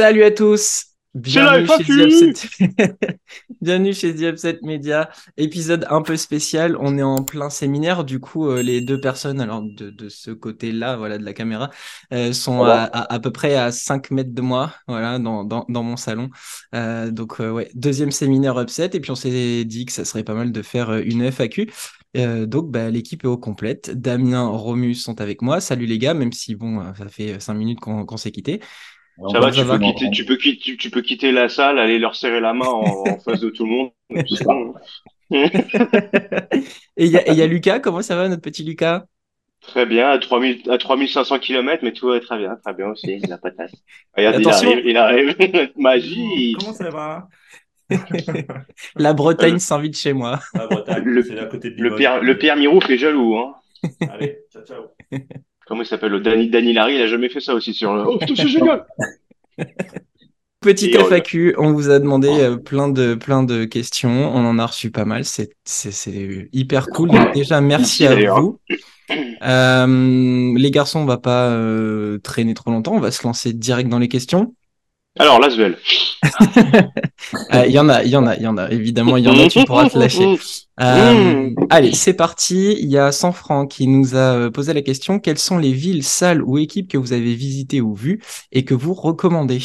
Salut à tous Bienvenue chez, The Upset... Bienvenue chez The Upset Media, épisode un peu spécial. On est en plein séminaire, du coup, euh, les deux personnes, alors de, de ce côté-là, voilà, de la caméra, euh, sont à, à, peu près à 5 mètres de moi, voilà, dans, dans, dans mon salon. Euh, donc, ouais, deuxième séminaire Upset, et puis on s'est dit que ça serait pas mal de faire une FAQ. donc, bah, l'équipe est au complète. Damien, Romus sont avec moi. Salut les gars, même si bon, ça fait 5 minutes qu'on qu s'est quitté. Ça va, tu, peux quitter, tu, peux quitter, tu, peux quitter la salle, aller leur serrer la main en, en face de tout le monde. et il y, y, a Lucas, comment ça va notre petit Lucas? Très bien, à, 3000, à 3500 km, mais tout va très bien, très bien aussi, la patate. Regarde, Attention. il arrive, il arrive. Magie. Comment ça va? La Bretagne s'invite chez moi. La Bretagne, c'est à côté de le Pierre, le Pierre Mirouf est jaloux. Hein. Allez, ciao, ciao. Comment il s'appelle le Danny, Danny Larry, il a jamais fait ça aussi sur le. Oh c'est génial Petite FAQ, on vous a demandé euh, plein de plein de questions, on en a reçu pas mal, c'est c'est hyper cool. Donc déjà merci à vous. Euh, les garçons, on va pas euh, traîner trop longtemps, on va se lancer direct dans les questions. Alors, Lasvel. Il y en a, il y en a, il y en a. Évidemment, il y en a, tu pourras te lâcher. Euh, allez, c'est parti. Il y a Sanfran qui nous a posé la question. Quelles sont les villes, salles ou équipes que vous avez visitées ou vues et que vous recommandez?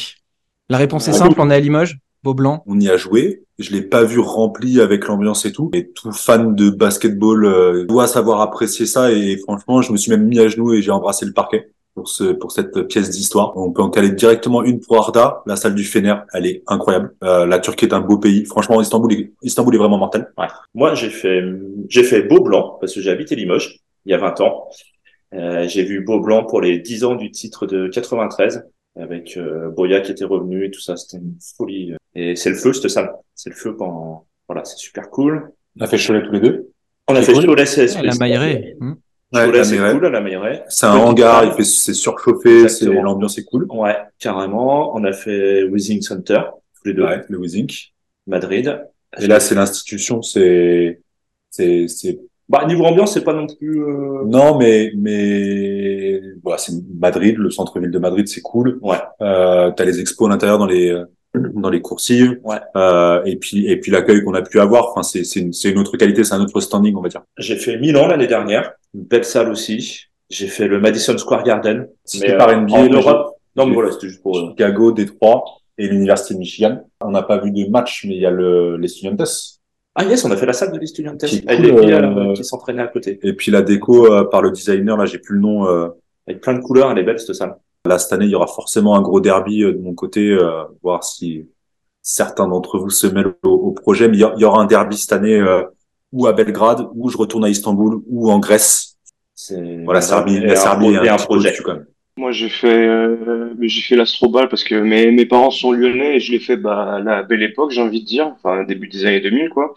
La réponse est simple, on est à Limoges, Beaublanc. On y a joué. Je l'ai pas vu rempli avec l'ambiance et tout. Et tout fan de basketball euh, doit savoir apprécier ça. Et franchement, je me suis même mis à genoux et j'ai embrassé le parquet pour ce pour cette pièce d'histoire. On peut en caler directement une pour Arda, la salle du Fener, elle est incroyable. Euh, la Turquie est un beau pays. Franchement, Istanbul est, Istanbul est vraiment mortel. Ouais. Moi, j'ai fait j'ai fait Beau Blanc parce que j'ai habité Limoges il y a 20 ans. Euh, j'ai vu Beau Blanc pour les 10 ans du titre de 93 avec euh, Boya qui était revenu et tout ça, c'était une folie. Et c'est le feu cette salle. C'est le feu pendant voilà, c'est super cool. On a fait Cholet tous les deux. On a fait cool. Cholet CSP. La Mailleret. Hmm. Ouais, c'est cool la. C'est un hangar, c'est surchauffé, c'est, l'ambiance est cool. Ouais, carrément. On a fait Wizing Center, tous les deux. Ouais, le Wizing. Madrid. Et là, c'est l'institution, c'est, c'est, c'est. Bah, niveau ambiance, c'est pas non plus, euh... Non, mais, mais, voilà, c'est Madrid, le centre-ville de Madrid, c'est cool. Ouais. Euh, t'as les expos à l'intérieur dans les, dans les coursives. Ouais. Euh, et puis, et puis l'accueil qu'on a pu avoir, enfin, c'est, c'est une, une autre qualité, c'est un autre standing, on va dire. J'ai fait Milan l'année dernière. Une belle salle aussi. J'ai fait le Madison Square Garden. C'était euh, par NBA. En Europe. Non, mais voilà, c'était juste pour... Chicago, Détroit et l'Université de Michigan. On n'a pas vu de match, mais il y a le, les Studiantes. Ah yes, on a fait la salle de l'Estudiantes. Qui, cool, les euh, qui s'entraînaient à côté. Et puis la déco euh, par le designer, là, j'ai plus le nom. Euh... Avec plein de couleurs, elle est belle cette salle. Là, cette année, il y aura forcément un gros derby euh, de mon côté, euh, voir si certains d'entre vous se mêlent au, au projet. Mais il y, aura un derby cette année ou à Belgrade, ou je retourne à Istanbul, ou en Grèce. Voilà, Serbie, la Serbie est un, un projet. Quand même. Moi, j'ai fait, euh, j'ai fait l'Astrobal parce que mes, mes parents sont lyonnais et je l'ai fait bah, à la belle époque, j'ai envie de dire, enfin début des années 2000, quoi.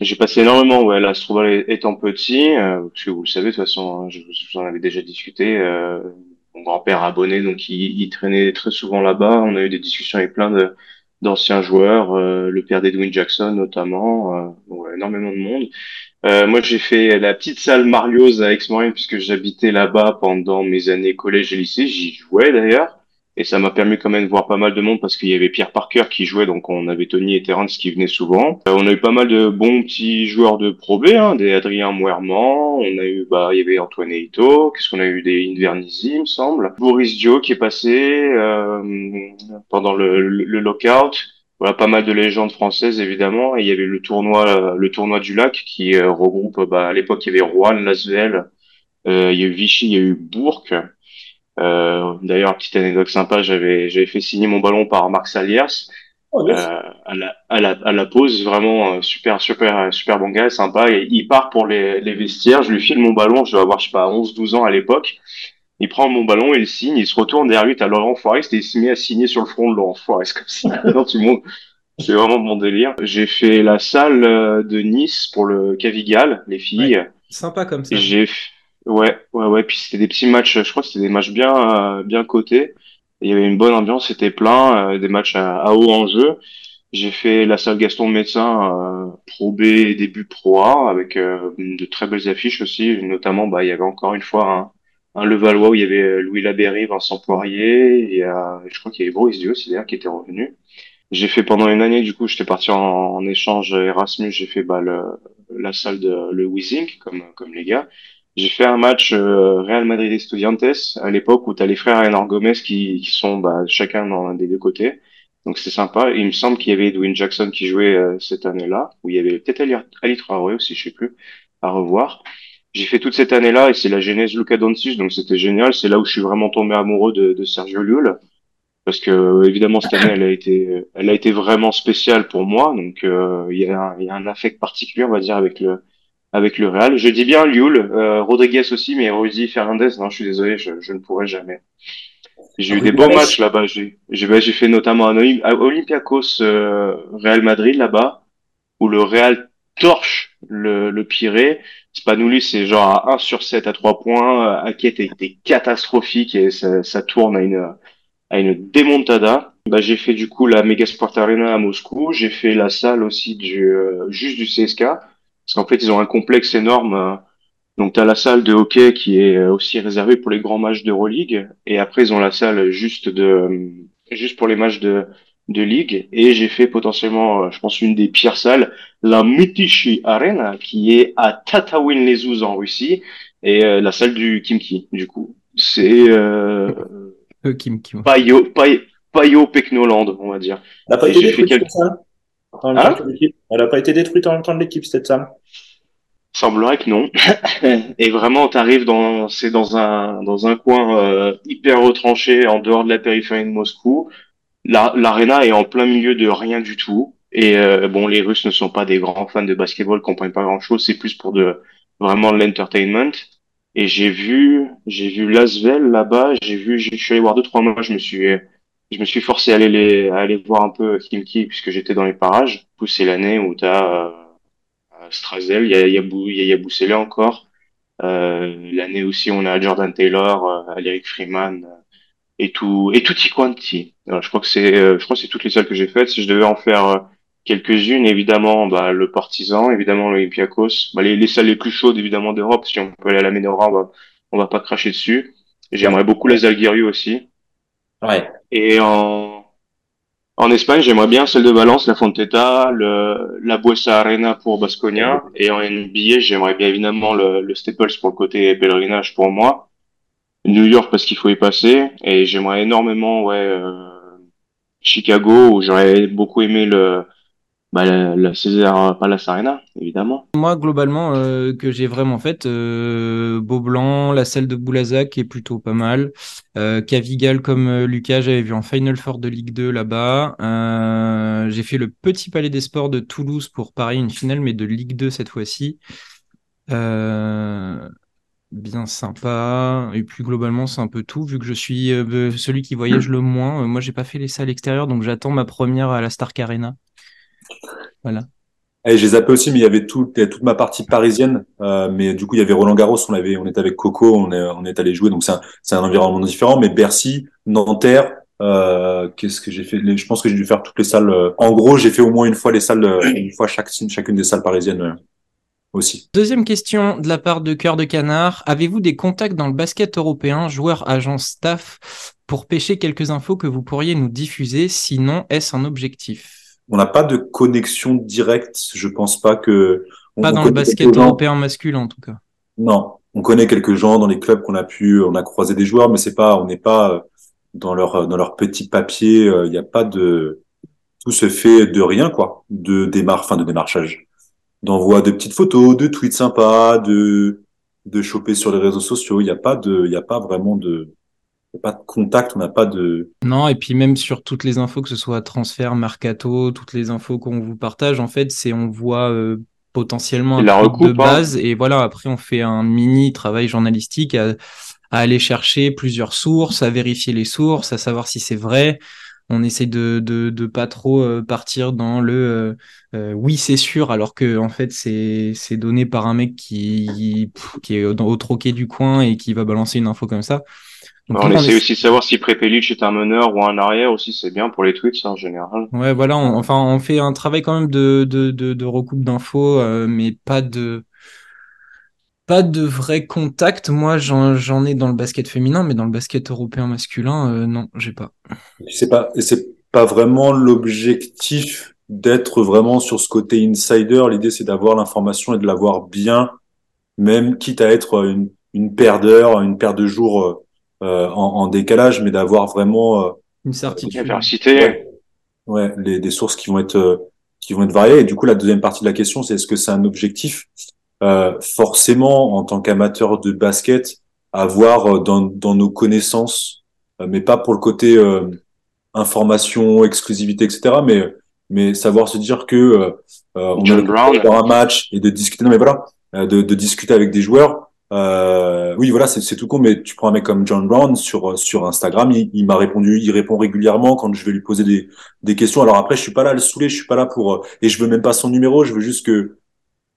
J'ai passé énormément, ouais, l'Astrobal étant petit, euh, parce que vous le savez, de toute façon, hein, je vous en avais déjà discuté. Euh, mon grand-père abonné, donc il, il, traînait très souvent là-bas. On a eu des discussions avec plein d'anciens joueurs, euh, le père d'Edwin Jackson notamment, euh, ouais, énormément de monde. Euh, moi, j'ai fait la petite salle Mario's à Aix-Marine puisque j'habitais là-bas pendant mes années collège et lycée. J'y jouais d'ailleurs. Et ça m'a permis quand même de voir pas mal de monde parce qu'il y avait Pierre Parker qui jouait, donc on avait Tony et Terence qui venaient souvent. Euh, on a eu pas mal de bons petits joueurs de Pro B, hein, des Adrien Mouerman, on a eu, bah, il y avait Antoine Eito, qu'est-ce qu'on a eu des Invernizzi, il me semble. Boris Dio qui est passé euh, pendant le, le, le lockout voilà pas mal de légendes françaises évidemment et il y avait le tournoi le tournoi du lac qui euh, regroupe bah, à l'époque il y avait Rouen Lasvel euh, il y a eu Vichy il y a eu Bourg d'ailleurs petite anecdote sympa j'avais j'avais fait signer mon ballon par Marc Saliers oh, euh, à, la, à, la, à la pause vraiment euh, super super super bon gars sympa et il part pour les, les vestiaires je lui file mon ballon je dois avoir je sais pas 11 12 ans à l'époque il prend mon ballon, il signe, il se retourne derrière lui, t'as Laurent Forest et il se met à signer sur le front de Laurent Forest comme ça. non, tout le monde. C'est vraiment mon délire. J'ai fait la salle euh, de Nice pour le Cavigal, les filles. Ouais, sympa comme ça. J'ai ouais, ouais, ouais. Puis c'était des petits matchs. Je crois que c'était des matchs bien, euh, bien cotés. Il y avait une bonne ambiance, c'était plein, euh, des matchs à, à, haut enjeu. J'ai fait la salle Gaston Médecin euh, Pro B début Pro A avec euh, de très belles affiches aussi. Notamment, bah, il y avait encore une fois un, un Levallois où il y avait Louis Laberry, Vincent Poirier, et je crois qu'il y avait Boris Dio aussi d'ailleurs qui était revenu. J'ai fait pendant une année, du coup, j'étais parti en, échange Erasmus, j'ai fait bah, le, la salle de le Wizing, comme, comme les gars. J'ai fait un match euh, Real Madrid Estudiantes à l'époque où tu as les frères Enor Gomez qui, qui sont bah, chacun dans un des deux côtés. Donc c'était sympa. Il me semble qu'il y avait Edwin Jackson qui jouait euh, cette année-là, où il y avait peut-être Ali, Ali Traoré aussi, je sais plus, à revoir. J'ai fait toute cette année-là et c'est la genèse Luca Doncic, donc c'était génial. C'est là où je suis vraiment tombé amoureux de, de Sergio Llull parce que évidemment cette année elle a été elle a été vraiment spéciale pour moi donc euh, il y, a un, y a un affect particulier on va dire avec le avec le Real je dis bien Lioul euh, Rodriguez aussi mais Rudy Fernandez non je suis désolé je, je ne pourrais jamais j'ai eu des beaux matchs là-bas j'ai j'ai bah, j'ai fait notamment un Olympiakos euh, Real Madrid là-bas où le Real torche le, le Pirée Spanoulis, c'est genre à 1 sur 7 à 3 points. Aket était catastrophique et ça, ça tourne à une, à une démontada. Bah, j'ai fait du coup la Megasport Arena à Moscou. J'ai fait la salle aussi du euh, juste du CSK parce qu'en fait ils ont un complexe énorme. Euh, donc tu as la salle de hockey qui est euh, aussi réservée pour les grands matchs d'Euroleague et après ils ont la salle juste de juste pour les matchs de de ligue et j'ai fait potentiellement je pense une des pires salles la Mutishi Arena qui est à Tatawin-les-Ouz en Russie et la salle du Kimki du coup c'est euh, Kim Kim. Payo, Payo, Pecnoland, on va dire. Pas, été détruite, quelques... hein Elle a pas été détruite en même temps de l'équipe, cette salle Semblerait que non. et vraiment, tu arrives dans, c'est dans un, dans un coin euh, hyper retranché en dehors de la périphérie de Moscou. L'arena est en plein milieu de rien du tout. Et euh, bon, les Russes ne sont pas des grands fans de basketball, comprennent pas grand chose. C'est plus pour de vraiment de l'entertainment. Et j'ai vu, j'ai vu Lasvel là-bas. J'ai vu, je suis allé voir deux trois mois. Je me suis, je me suis forcé à aller les, à aller voir un peu Kimki puisque j'étais dans les parages. C'est l'année où t'as euh, Strazel, il y a, y a, il y a encore. Euh, l'année aussi, on a Jordan Taylor, euh, Freeman euh, et tout, et tout je crois que c'est, euh, je crois c'est toutes les salles que j'ai faites. Si je devais en faire quelques-unes, évidemment, bah, le Partisan, évidemment l'Olympiakos, bah, les, les, salles les plus chaudes, évidemment, d'Europe. Si on peut aller à la Menora, on va, on va pas cracher dessus. J'aimerais beaucoup les Alguirius aussi. Ouais. Et en, en Espagne, j'aimerais bien celle de Valence, la Fonteta, le, la Buesa Arena pour Basconia. Et en NBA, j'aimerais bien évidemment le, le Staples pour le côté pèlerinage pour moi. New York parce qu'il faut y passer. Et j'aimerais énormément, ouais, euh, Chicago où j'aurais beaucoup aimé le, bah, la, César Palace Arena, évidemment. Moi, globalement, euh, que j'ai vraiment fait, euh, Beaublanc, la salle de Boulazac est plutôt pas mal. Euh, Cavigal comme euh, Lucas, j'avais vu en Final Four de Ligue 2 là-bas. J'ai fait le Petit Palais des Sports de Toulouse pour pareil, une finale, mais de Ligue 2 cette fois-ci. Bien sympa. Et puis globalement, c'est un peu tout. Vu que je suis celui qui voyage le moins, moi, j'ai pas fait les salles extérieures, donc j'attends ma première à la Stark Arena. Voilà. Et j'ai zappé aussi, mais il y avait tout, toute ma partie parisienne. Euh, mais du coup, il y avait Roland Garros, on avait, on était avec Coco, on est, on est allé jouer, donc c'est un, c'est un environnement différent. Mais Bercy, Nanterre, euh, qu'est-ce que j'ai fait? Je pense que j'ai dû faire toutes les salles. Euh, en gros, j'ai fait au moins une fois les salles, euh, une fois chaque, chacune des salles parisiennes aussi. Deuxième question de la part de Cœur de Canard. Avez-vous des contacts dans le basket européen, joueurs, agents, staff, pour pêcher quelques infos que vous pourriez nous diffuser? Sinon, est-ce un objectif? On n'a pas de connexion directe. Je pense pas que. pas dans le basket européen masculin en tout cas. Non, on connaît quelques gens dans les clubs qu'on a pu, on a croisé des joueurs, mais c'est pas, on n'est pas euh, dans leur dans leur petit papier. Euh, il n'y a pas de, tout se fait de rien quoi, de démarche, fin de démarchage, d'envoi de petites photos, de tweets sympas, de de choper sur les réseaux sociaux. Il n'y a pas de, il y a pas vraiment de pas de contact, on n'a pas de. Non, et puis même sur toutes les infos, que ce soit transfert, mercato, toutes les infos qu'on vous partage, en fait, c'est on voit euh, potentiellement un la de hein. base, et voilà, après on fait un mini travail journalistique à, aller chercher plusieurs sources, à vérifier les sources, à savoir si c'est vrai. On essaie de, de, de pas trop euh, partir dans le euh, oui c'est sûr alors que en fait c'est c'est donné par un mec qui qui est au troquet du coin et qui va balancer une info comme ça on essaie aussi de savoir si Prepelic est un meneur ou un arrière aussi, c'est bien pour les tweets en général. Ouais, voilà, on, enfin on fait un travail quand même de, de, de, de recoupe d'infos, euh, mais pas de pas de vrai contact. Moi, j'en ai dans le basket féminin, mais dans le basket européen masculin, euh, non, j'ai pas. C'est pas, c'est pas vraiment l'objectif d'être vraiment sur ce côté insider. L'idée, c'est d'avoir l'information et de l'avoir bien, même quitte à être une, une paire d'heures, une paire de jours euh, en, en, décalage, mais d'avoir vraiment euh, une certitude. Ouais, ouais les, des sources qui vont être euh, qui vont être variées. Et du coup, la deuxième partie de la question, c'est est-ce que c'est un objectif euh, forcément en tant qu'amateur de basket avoir dans, dans nos connaissances, mais pas pour le côté information, exclusivité, etc. Mais mais savoir se dire que euh, on John Brown. un match et de discuter. Non, mais voilà, de, de discuter avec des joueurs euh, oui, voilà, c'est tout con, mais tu prends un mec comme John Brown sur sur Instagram, il, il m'a répondu, il répond régulièrement quand je vais lui poser des, des questions. Alors après, je suis pas là à le saouler, je suis pas là pour et je veux même pas son numéro, je veux juste que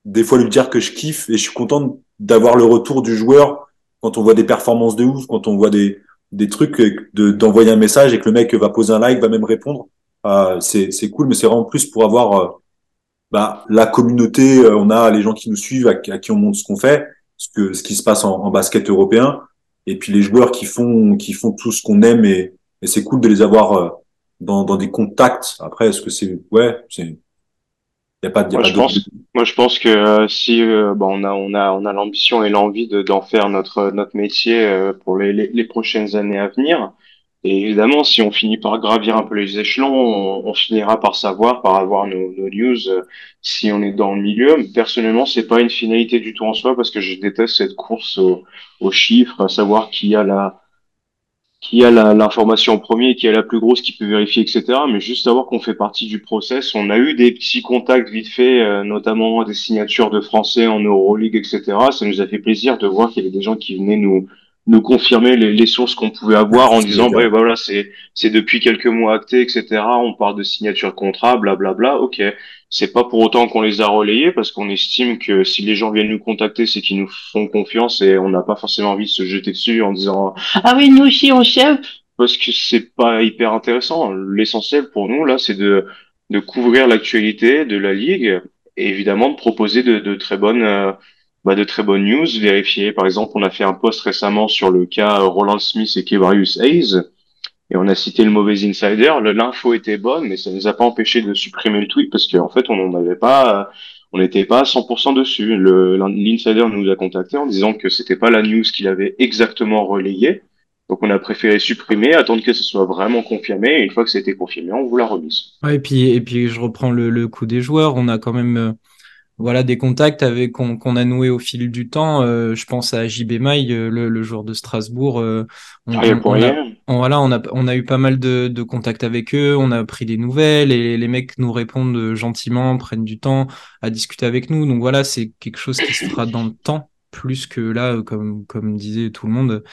des fois lui dire que je kiffe et je suis content d'avoir le retour du joueur quand on voit des performances de ouf, quand on voit des des trucs de d'envoyer un message et que le mec va poser un like, va même répondre. Euh, c'est c'est cool, mais c'est vraiment plus pour avoir euh, bah, la communauté. Euh, on a les gens qui nous suivent, à, à qui on montre ce qu'on fait ce que ce qui se passe en, en, basket européen. Et puis les joueurs qui font qui font tout ce qu'on aime et, et c'est cool de les avoir euh, dans, dans des contacts. Après est-ce que c'est ouais c'est y a pas, y a moi, pas je pense, moi je pense que euh, si euh, on a on a on a l'ambition et l'envie de d'en faire notre notre métier euh, pour les, les, les prochaines années à venir et évidemment, si on finit par gravir un peu les échelons, on, finira par savoir, par avoir nos, news, euh, si on est dans le milieu. Personnellement, c'est pas une finalité du tout en soi parce que je déteste cette course aux, chiffres, à savoir qui a la qui a l'information en premier, qui a la plus grosse, qui peut vérifier, etc. Mais juste savoir qu'on fait partie du process. On a eu des petits contacts vite fait, euh, notamment des signatures de Français en Euroleague, etc. Ça nous a fait plaisir de voir qu'il y avait des gens qui venaient nous nous confirmer les, les sources qu'on pouvait avoir en disant bah, voilà c'est c'est depuis quelques mois acté etc on parle de signature de contrat blablabla ok. C'est pas pour autant qu'on les a relayés parce qu'on estime que si les gens viennent nous contacter c'est qu'ils nous font confiance et on n'a pas forcément envie de se jeter dessus en disant ah oui nous aussi on sait parce que c'est pas hyper intéressant. L'essentiel pour nous là c'est de de couvrir l'actualité de la ligue et évidemment de proposer de, de très bonnes euh, bah, de très bonnes news vérifiées. Par exemple, on a fait un post récemment sur le cas Roland Smith et Kevarius Hayes. Et on a cité le mauvais insider. L'info était bonne, mais ça ne nous a pas empêché de supprimer le tweet parce qu'en fait, on n'en avait pas, on n'était pas à 100% dessus. L'insider nous a contacté en disant que c'était pas la news qu'il avait exactement relayée. Donc on a préféré supprimer, attendre que ce soit vraiment confirmé, et une fois que c'était confirmé, on vous l'a remise. Et puis et puis je reprends le, le coup des joueurs. On a quand même euh, voilà des contacts avec qu'on a noué au fil du temps. Euh, je pense à JB Maille, euh, le, le joueur de Strasbourg. Euh, on, on, on, a, on, voilà, on a on a eu pas mal de, de contacts avec eux. On a pris des nouvelles et les mecs nous répondent gentiment, prennent du temps à discuter avec nous. Donc voilà, c'est quelque chose qui se fera dans le temps plus que là, comme comme disait tout le monde,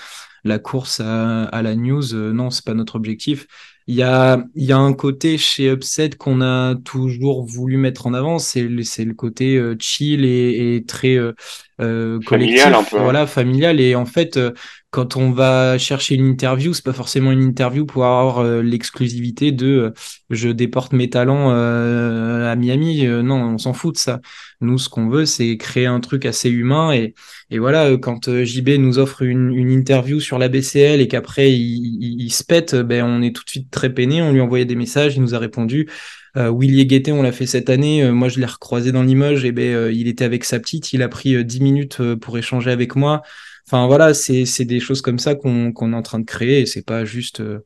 la course à, à la news. non, c'est pas notre objectif il y a, il y a un côté chez Upset qu'on a toujours voulu mettre en avant, c'est le, c'est le côté euh, chill et, et très euh, euh, collectif, familial un peu. voilà, familial. Et en fait, euh, quand on va chercher une interview, c'est pas forcément une interview pour avoir euh, l'exclusivité de euh, je déporte mes talents à Miami. non, on s'en fout de ça. Nous, ce qu'on veut, c'est créer un truc assez humain. Et, et voilà, quand JB nous offre une, une interview sur la BCL et qu'après il, il, il, se pète, ben on est tout de suite très peiné. On lui envoyait des messages, il nous a répondu. Euh, Willy Guettet, on l'a fait cette année. Euh, moi, je l'ai recroisé dans Limoges. Et ben, euh, il était avec sa petite. Il a pris 10 minutes pour échanger avec moi. Enfin, voilà, c'est c'est des choses comme ça qu'on qu'on est en train de créer. Et c'est pas juste de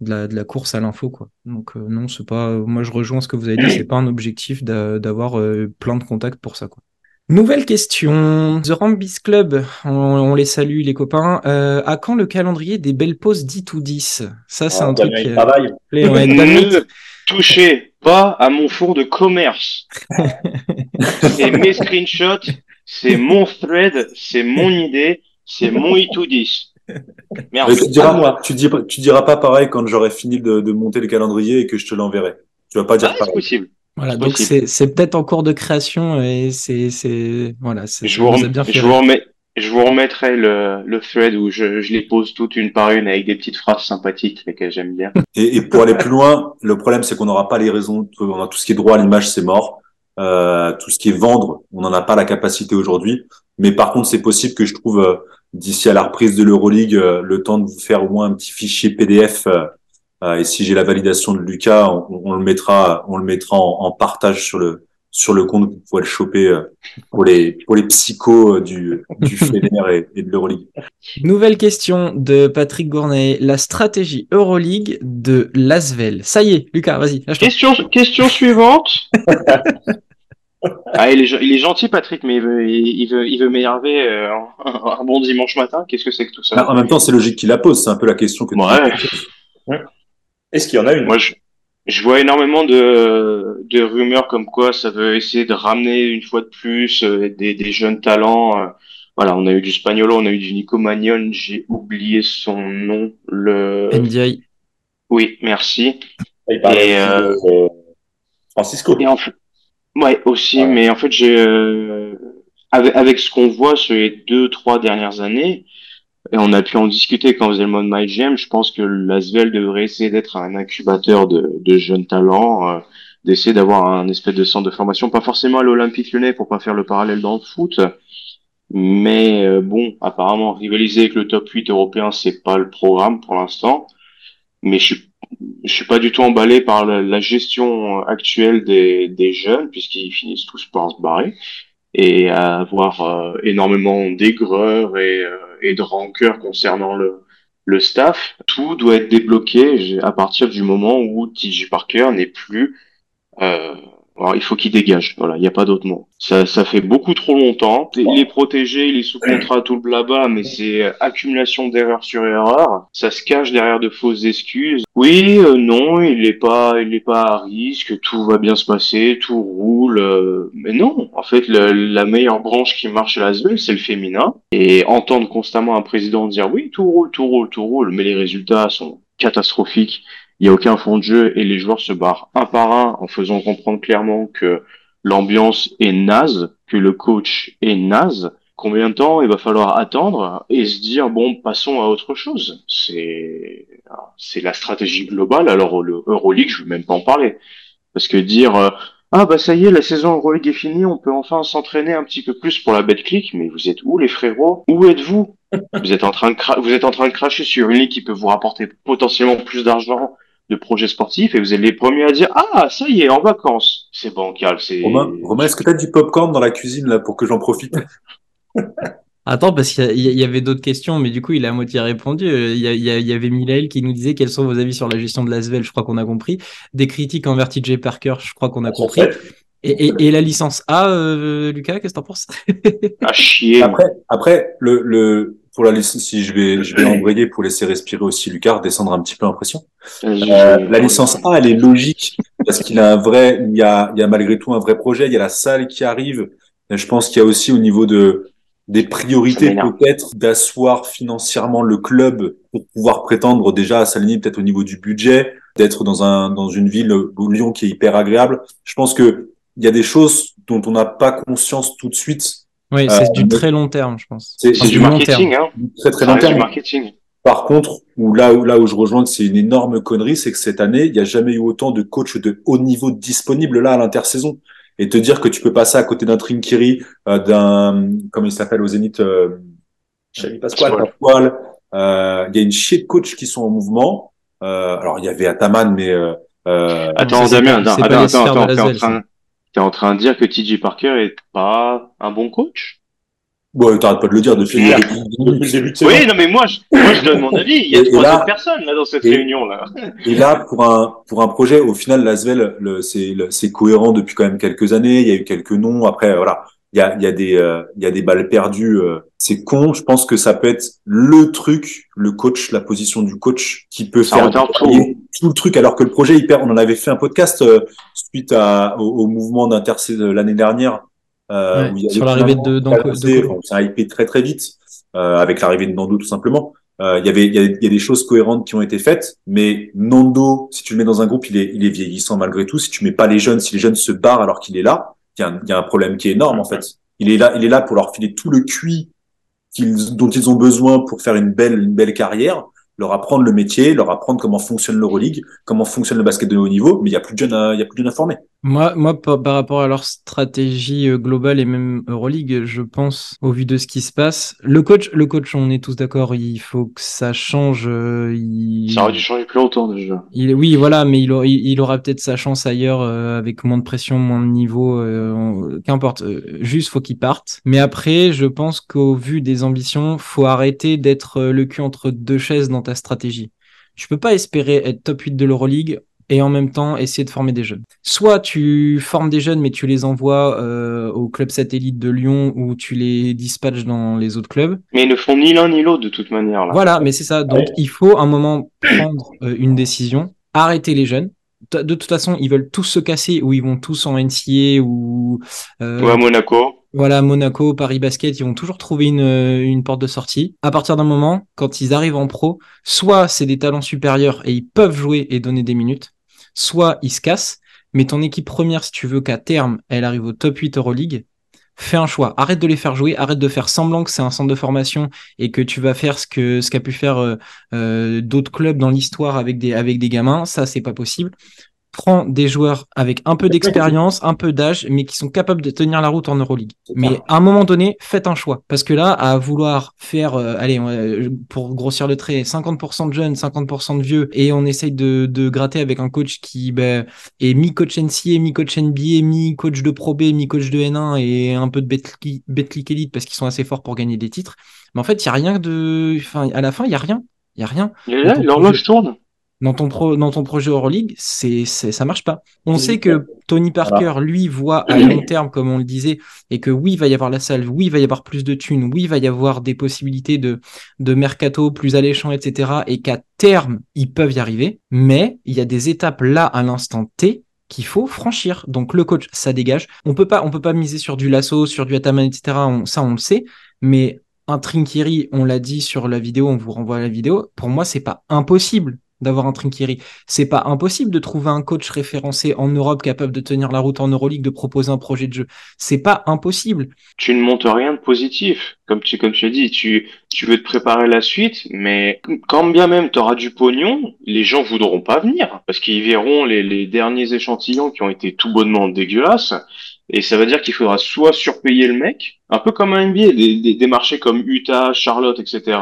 la, de la course à l'info, quoi. Donc non, c'est pas. moi, je rejoins ce que vous avez dit. C'est pas un objectif d'avoir plein de contacts pour ça, quoi. Nouvelle question. The Rambis Club, on, on, les salue les copains. Euh, à quand le calendrier des belles pauses 10 ou 10 Ça, c'est Ah, un truc. Euh, travaille. plaît, ouais, Ne touchez pas à mon four de commerce. c'est mes screenshots, c'est mon thread, c'est mon idée, c'est mon i210. Merde. Mais tu diras, tu diras, tu diras pas pareil quand j'aurai fini de, de monter le calendrier et que je te l'enverrai. Tu vas pas dire Ah, c'est pareil. possible. Voilà, C'est donc possible. c'est c'est peut-être en cours de création et c'est c'est voilà, c'est Je vous, rem- bien fait je vous remets, je vous remettrai le, le thread où je, je les pose toutes une par une avec des petites phrases sympathiques et que j'aime bien. Et, et pour aller plus loin, le problème c'est qu'on n'aura pas les raisons. On a tout ce qui est droit à l'image, c'est mort. Euh, tout ce qui est vendre, on n'en a pas la capacité aujourd'hui. Mais par contre, c'est possible que je trouve euh, d'ici à la reprise de l'Euroleague euh, le temps de vous faire au moins un petit fichier PDF. et si j'ai la validation de Lucas, on, le mettra, on le mettra en, partage sur le sur le compte. Vous pouvez le choper pour les pour les psychos du du et, et de l'Euroleague. Nouvelle question de Patrick Gournay. La stratégie Euroleague de Lasvel. Ça y est, Lucas, vas-y. Question question suivante. Ah, il, est, gentil, Patrick, mais il veut, il veut, il veut m'énerver euh, un, bon dimanche matin. Qu'est-ce que c'est que tout ça? Bah, En même temps, c'est logique qu'il la pose. C'est un peu la question que ouais. Est-ce qu'il y en a une? Moi, je, vois énormément de, de rumeurs comme quoi ça veut essayer de ramener une fois de plus euh, des, des, jeunes talents. Euh. voilà, on a eu du Spagnolo, on a eu du Nico Magnon. J'ai oublié son nom. Le NDI. Oui, merci. Il parlait de Francisco. Et en fait, Ouais, aussi, mais en fait, j'ai euh, avec, avec, ce qu'on voit sur les deux, trois dernières années, et on a pu en discuter quand on faisait le mode MyGM, je pense que l'Asvel devrait essayer d'être un incubateur de, de jeunes talents, euh, d'essayer d'avoir un espèce de centre de formation, pas forcément à l'Olympique Lyonnais pour pas faire le parallèle dans le foot, mais euh, bon, apparemment rivaliser avec le top 8 européen, c'est pas le programme pour l'instant, mais je suis je suis pas du tout emballé par la, gestion actuelle des, des jeunes puisqu'ils finissent tous par se barrer et avoir euh, énormément d'aigreur et, euh, et, de rancœur concernant le, le staff. Tout doit être débloqué à partir du moment où TJ Parker n'est plus euh, alors, il faut qu'il dégage. Voilà, il n'y a pas d'autre mot. Ça, ça fait beaucoup trop longtemps. Il est protégé, il est sous contrat, tout le blabla, mais c'est euh, accumulation d'erreur sur erreur. Ça se cache derrière de fausses excuses. Oui, euh, non, il n'est pas, il est pas à risque. Tout va bien se passer, tout roule. Euh, mais non, en fait, la meilleure branche qui marche à l'ASVEL, c'est le féminin. Et entendre constamment un président dire oui, tout roule, tout roule, tout roule, mais les résultats sont catastrophiques il n'y a aucun fond de jeu et les joueurs se barrent un par un en faisant comprendre clairement que l'ambiance est naze, que le coach est naze. Combien de temps il va falloir attendre et se dire bon passons à autre chose. C'est c'est la stratégie globale. Alors le Euroleague je veux même pas en parler parce que dire euh, ah bah ça y est, la saison Euroleague est finie, on peut enfin s'entraîner un petit peu plus pour la click. Mais vous êtes où les frérots? Où êtes-vous? Vous êtes en train vous êtes en train de cracher sur une ligue qui peut vous rapporter potentiellement plus d'argent de projets sportifs et vous êtes les premiers à dire ah ça y est en vacances c'est bancal c'est Romain, Romain est-ce que tu as du popcorn dans la cuisine là pour que j'en profite? Attends, parce qu'il y, avait d'autres questions, mais du coup, il a à moitié répondu. Il y, y, avait Milael qui nous disait quels sont vos avis sur la gestion de l'Asvel, je crois qu'on a compris. Des critiques envers TJ Parker, je crois qu'on a compris. Et, et, la licence A, euh, Lucas, qu'est-ce que t'en penses? À chier. Après, après le, le, pour la licence, si je vais, je vais embrayer pour laisser respirer aussi Lucas, descendre un petit peu l'impression. Euh, la licence A, elle est logique parce qu'il a un vrai, il y a, il y a malgré tout un vrai projet. Il y a la salle qui arrive. je pense qu'il y a aussi au niveau de des priorités peut-être d'asseoir financièrement le club pour pouvoir prétendre déjà à s'aligner peut-être au niveau du budget, d'être dans un dans une ville Lyon qui est hyper agréable. Je pense que il y a des choses dont on n'a pas conscience tout de suite oui, c'est du euh, très long terme, je pense. C'est du marketing, hein. Très très long terme. marketing. Par contre, où là où là où je rejoins que c'est une énorme connerie, c'est que cette année, il n'y a jamais eu autant de coachs de haut niveau disponibles là à l'intersaison. Et te dire que tu peux passer à côté d'un Trinkiri, euh, d'un comment il s'appelle au Zénith, euh, Pasquale, euh, il y a une chier de coachs qui sont en mouvement. Euh, alors il y avait Ataman, mais euh, attends Damien, attends, attends, attends, attends, T'es en train de dire que TJ Parker est pas un bon coach? Bon, t'arrêtes pas de le dire depuis, le début de Oui, non, mais moi, je, moi, je donne mon avis. Il y a trois autres personnes là dans cette réunion là. Et là, pour un pour un projet, au final, l'Asvel, c'est c'est cohérent depuis quand même quelques années. Il y a eu quelques noms. Après, voilà, il y a il y a des euh, il y a des balles perdues. Euh, c'est con. Je pense que ça peut être le truc, le coach, la position du coach qui peut faire tout. le truc. Alors que le projet hyper, on en avait fait un podcast euh, suite à, au, mouvement d'intercès de l'année dernière. Euh, sur l'arrivée de, Danko. Ça a hypé très très vite euh, avec l'arrivée de Nando tout simplement. Euh, il y avait il y, a, il y, a, des choses cohérentes qui ont été faites, mais Nando, si tu le mets dans un groupe, il est il est vieillissant malgré tout. Si tu mets pas les jeunes, si les jeunes se barrent alors qu'il est là, il y a un problème qui est énorme en fait. Il est là, il est là pour leur filer tout le cuit dont ils ont besoin pour faire une belle, une belle carrière. Leur apprendre le métier, leur apprendre comment fonctionne l'Euroleague, comment fonctionne le basket de haut niveau, mais il y a plus de jeunes à, il y a plus de jeunes à former. Moi, moi par, rapport à leur stratégie euh, globale et même Euroleague, je pense, au vu de ce qui se passe, le coach, le coach, on est tous d'accord, il faut que ça change. Euh, il... Ça aurait dû changer plus longtemps déjà. Il, oui, voilà, mais il, aura, il, aura peut-être sa chance ailleurs euh, avec moins de pression, moins de niveau, qu'importe. juste, faut qu'il parte. Mais après, je pense qu'au vu des ambitions, faut arrêter d'être le cul entre deux chaises dans ta stratégie. Tu peux pas espérer être top 8 de l'Euroleague et en même temps essayer de former des jeunes. Soit tu formes des jeunes mais tu les envoies euh, au club satellite de Lyon ou tu les dispatches dans les autres clubs. Mais ils ne font ni l'un ni l'autre de toute manière. Là. Voilà, mais c'est ça. Donc il faut un moment prendre euh, une décision, arrêter les jeunes. De toute façon, ils veulent tous se casser ou ils vont tous en NCA ou, euh, ou à Monaco. Voilà, Monaco, Paris Basket, ils vont toujours trouver une, euh, une porte de sortie. À partir d'un moment, quand ils arrivent en pro, soit c'est des talents supérieurs et ils peuvent jouer et donner des minutes, soit ils se cassent. Mais ton équipe première, si tu veux qu'à terme, elle arrive au top 8 Euroleague, fais un choix. Arrête de les faire jouer, arrête de faire semblant que c'est un centre de formation et que tu vas faire ce que ce qu'a pu faire euh, euh, d'autres clubs dans l'histoire avec des avec des gamins. Ça, c'est pas possible prends des joueurs avec un peu d'expérience, un peu d'âge, mais qui sont capables de tenir la route en Euroleague. Mais à un moment donné, faites un choix. Parce que là, à vouloir faire, euh, allez, pour grossir le trait, 50% de jeunes, 50% de vieux, et on essaye de, de gratter avec un coach qui ben, est mi-coach NCA, mi-coach NBA, mi-coach de Pro B, mi-coach de N1 et un peu de Betclic Elite parce qu'ils sont assez forts pour gagner des titres. Mais en fait, il n'y a rien de. Enfin, à la fin, il n'y a rien. Il n'y a rien. l'horloge tourne dans ton, pro, dans ton projet Euroleague, c'est, c'est, ça marche pas. On sait que Tony Parker, lui, voit à long terme, comme on le disait, et que oui, il va y avoir la salle, oui, il va y avoir plus de thunes, oui, il va y avoir des possibilités de, de mercato plus alléchant, etc., et qu'à terme, ils peuvent y arriver. Mais il y a des étapes là, à l'instant T, qu'il faut franchir. Donc le coach, ça dégage. On peut pas, on peut pas miser sur du lasso, sur du ataman, etc. ça, on le sait. Mais un Trinkiri, on l'a dit sur la vidéo, on vous renvoie à la vidéo. Pour moi, c'est pas impossible d'avoir un Trinkiri. C'est pas impossible de trouver un coach référencé en Europe capable de tenir la route en Euroleague, de proposer un projet de jeu. C'est pas impossible. Tu ne montes rien de positif. Comme tu, comme tu as dit, tu, tu veux te préparer la suite, mais quand bien même tu auras du pognon, les gens voudront pas venir parce qu'ils verront les, les derniers échantillons qui ont été tout bonnement dégueulasses. Et ça veut dire qu'il faudra soit surpayer le mec, un peu comme un NBA, des, des marchés comme Utah, Charlotte, etc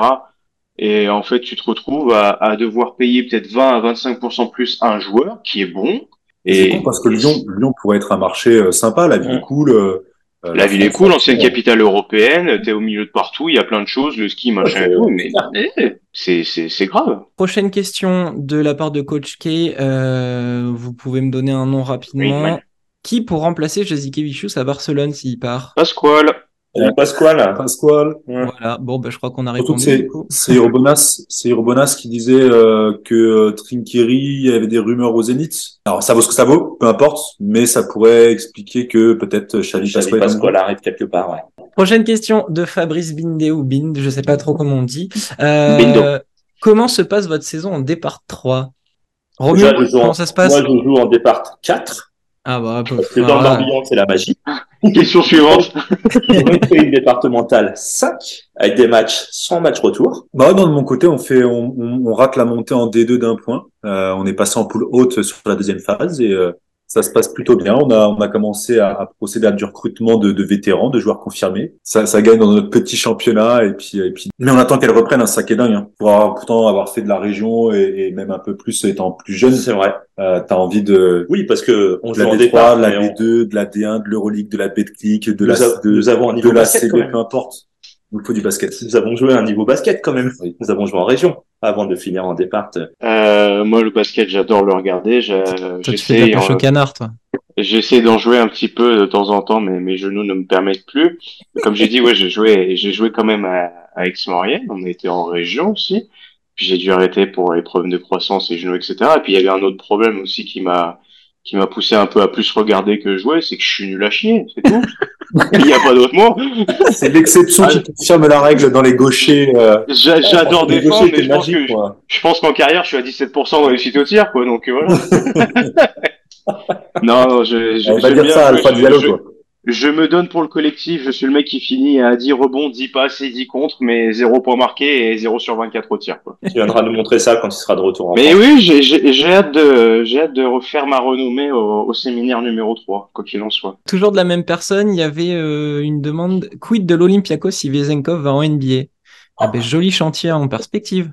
et en fait, tu te retrouves à, à devoir payer peut-être 20 à 25% plus un joueur qui est bon. Et c'est parce que Lyon, Lyon pourrait être un marché euh, sympa, la ville est cool. Euh, la, ville est cool, ancienne capitale européenne, t'es au milieu de partout, il y a plein de choses, le ski, machin et tout, mais c'est, c'est, c'est grave. Prochaine question de la part de Coach K, euh, vous pouvez me donner un nom rapidement. Qui pour remplacer Jazikevichus à Barcelone s'il part? Pasquale. Pasquale. Pasquale. Voilà. Bon, ben, je crois qu'on a répondu. C'est Urbonas, c'est Urbonas qui disait euh, que euh, Trinkiri, il y avait des rumeurs au Zénith. Alors, ça vaut ce que ça vaut, peu importe, mais ça pourrait expliquer que peut-être Xavi Pasquale, Pasquale arrive quelque part, ouais. Prochaine question de Fabrice Binde ou Bind, je sais pas trop comment on dit. Euh, comment se passe votre saison en départ 3 Romain, comment ça se passe? Moi, je joue en départ 4. Ah bah, Parce que dans l'ambiance, c'est la magie. Question suivante. fait une départementale 5 avec des matchs sans match retour. Bah, non, de mon côté, on fait, on, on, rate la montée en D2 d'un point. Euh, on est passé en poule haute sur la deuxième phase et euh, ça se passe plutôt bien. On a, on a commencé à, à procéder à du recrutement de, de, vétérans, de joueurs confirmés. Ça, ça gagne dans notre petit championnat et puis, et puis. Mais on attend qu'elle reprenne un sac et dingue. Hein. Pour avoir, pourtant avoir fait de la région et, et même un peu plus étant plus jeune. C'est vrai. Euh, T'as envie de. Oui, parce que on de la D3, de la B2, de la D1, de l'Euroleague, de la Betclic, de la, de, nous avons un niveau de la CB, peu importe. Il faut du basket. Nous avons joué à un niveau basket quand même. Nous avons joué en région avant de finir en départ. Euh, moi, le basket, j'adore le regarder. J'essaie euh, canard, toi. J'essaie d'en jouer un petit peu de temps en temps, mais mes genoux ne me permettent plus. Comme j'ai dit, ouais, j'ai joué, j'ai joué quand même à, à Aix-Maurienne. On était en région aussi. Puis j'ai dû arrêter pour les problèmes de croissance et genoux, etc. Et puis il y avait un autre problème aussi qui m'a qui m'a poussé un peu à plus regarder que jouer, c'est que je suis nul à chier, c'est tout. Il n'y a pas d'autre mot. C'est l'exception qui confirme la règle dans les gauchers. Euh... J'adore défendre, mais je pense, que, je, pense qu'en carrière, je suis à 17% de réussite au tir, quoi, donc voilà. non, non, je, je, On va dire ça, Alpha Diallo, quoi. Je me donne pour le collectif. Je suis le mec qui finit à 10 rebonds, 10 passes et 10 contre, mais 0 points marqués et 0 sur 24 au tir. Quoi. Tu viendras nous montrer ça quand il sera de retour en Mais France. oui, j'ai- j'ai j'ai hâte de, j'ai hâte de refaire ma renommée au, au séminaire numéro 3, quoi qu'il en soit. Toujours de la même personne, il y avait euh, une demande quid de l'Olympiakos si Vezenkov va en NBA. Ah ben, joli chantier en perspective.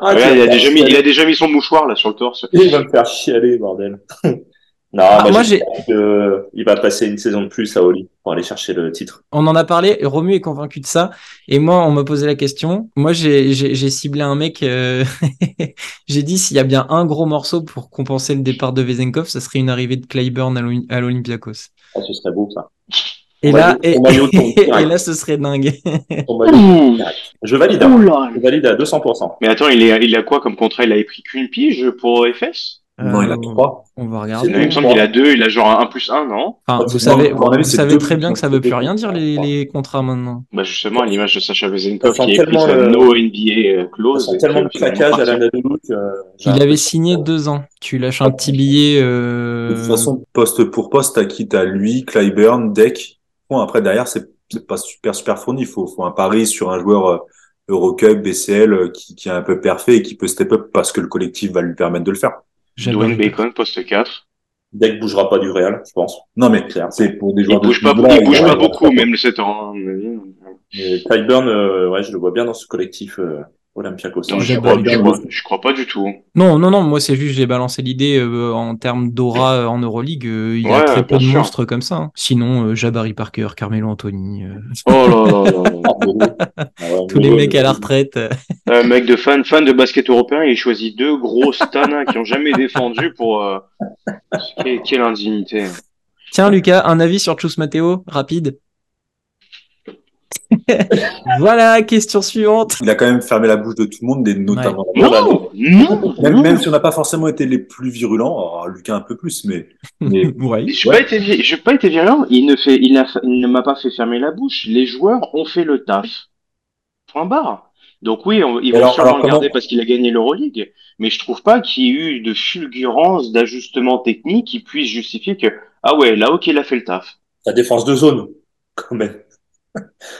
Ah, Ouais, il, a déjà mis, il a déjà mis son mouchoir là sur le torse. Il va me faire chialer, bordel. non, Ah, moi, j'ai que il va passer une saison de plus à Oli pour aller chercher le titre. On en a parlé, Romu est convaincu de ça. Et moi, on m'a posé la question. Moi, j'ai ciblé un mec. euh, j'ai dit s'il y a bien un gros morceau pour compenser le départ de Vezenkov, ça serait une arrivée de Clyburn à l'Oly- à l'Olympiakos. Ah, ce serait beau, ça. Et là, et, là, ce serait dingue. Direct. Je valide. hein. Je valide à 200%. Mais attends, il, est, il a quoi comme contrat? Il a pris qu'une pige pour FS Non, il a Euh, trois. On va regarder. Il me semble qu'il a deux, il a genre un 1 plus 1, non? Enfin, vous savez, avis, vous savez très bien que ça veut plus rien dire les, les contrats maintenant. Bah justement, à l'image de Sacha Vezenkov qui a pris sa le- no NBA Ils clause. tellement de claquage à la que. euh, Il avait signé deux ans. Tu lâches un petit billet. euh, De toute façon, poste pour poste, t'as qui? T'as lui, Clyburn, Deck. Bon, après, derrière, c'est pas super, super fourni. Il faut, faut un pari sur un joueur euh, Eurocup, BCL, euh, qui, qui est un peu parfait et qui peut step up parce que le collectif va lui permettre de le faire. Dwayne Bacon, poste 4. Deck bougera pas du Real, je pense. Non, mais Clair. c'est pour des Il joueurs de bouge pas, niveau-là, il bouge ouais, pas beaucoup, même le 7 ans, avis. Mais Clyburn, euh, ouais, je le vois bien dans ce collectif euh, Olympiakos. Non, je crois, je, crois, je crois pas du tout. Non, non, non, moi c'est juste j'ai balancé l'idée euh, en termes d'aura euh, en Euroleague. euh, il y a très peu de sûr. monstres comme ça. hein. Sinon, euh, Jabari Parker, Carmelo Anthony, euh, Oh là là là là. Ah. Ah ouais, tous les mecs à la retraite. Un mec de fan, fan de basket européen, il choisit deux gros stana qui ont jamais défendu pour. Euh... Quelle, quelle indignité. Tiens, Lucas, un avis sur Chus Matteo, rapide. voilà, question suivante. Il a quand même fermé la bouche de tout le monde, et notamment. Non, non, Même, non. même si on n'a pas forcément été les plus virulents, alors, Lucas un peu plus, mais, mais ouais. J'ai pas été, pas virulent. Il ne fait, il, ne m'a pas fait fermer la bouche. Les joueurs ont fait le taf. Point barre. Donc oui, on- ils vont Alors- sûrement alors le garder comment- parce qu'il a gagné l'Euroleague. Mais je trouve pas qu'il y ait eu de fulgurance, d'ajustement technique qui puisse justifier que, ah ouais, là, ok, il a fait le taf. Sa défense de zone, quand même.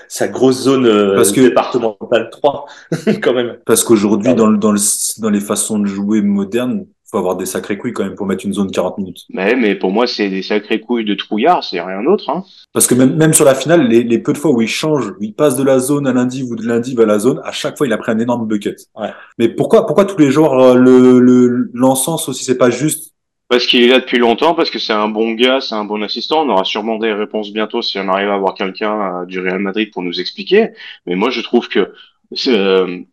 Sa grosse zone euh, Parce que- départementale 3, quand même. parce qu'aujourd'hui, dans, le, dans, le, dans les façons de jouer modernes, faut avoir des sacrés couilles quand même pour mettre une zone 40 minutes. Mais, mais pour moi, c'est des sacrés couilles de trouillard, c'est rien d'autre, hein. Parce que même, même sur la finale, les, les peu de fois où il change, où il passe de la zone à lundi ou de lundi à la zone, à chaque fois, il a pris un énorme bucket. Ouais. Mais pourquoi, pourquoi tous les joueurs euh, le, le, l'encensent aussi? C'est pas juste Parce qu'il est là depuis longtemps, parce que c'est un bon gars, c'est un bon assistant. On aura sûrement des réponses bientôt si on arrive à avoir quelqu'un euh, du Real Madrid pour nous expliquer. Mais moi, je trouve que euh,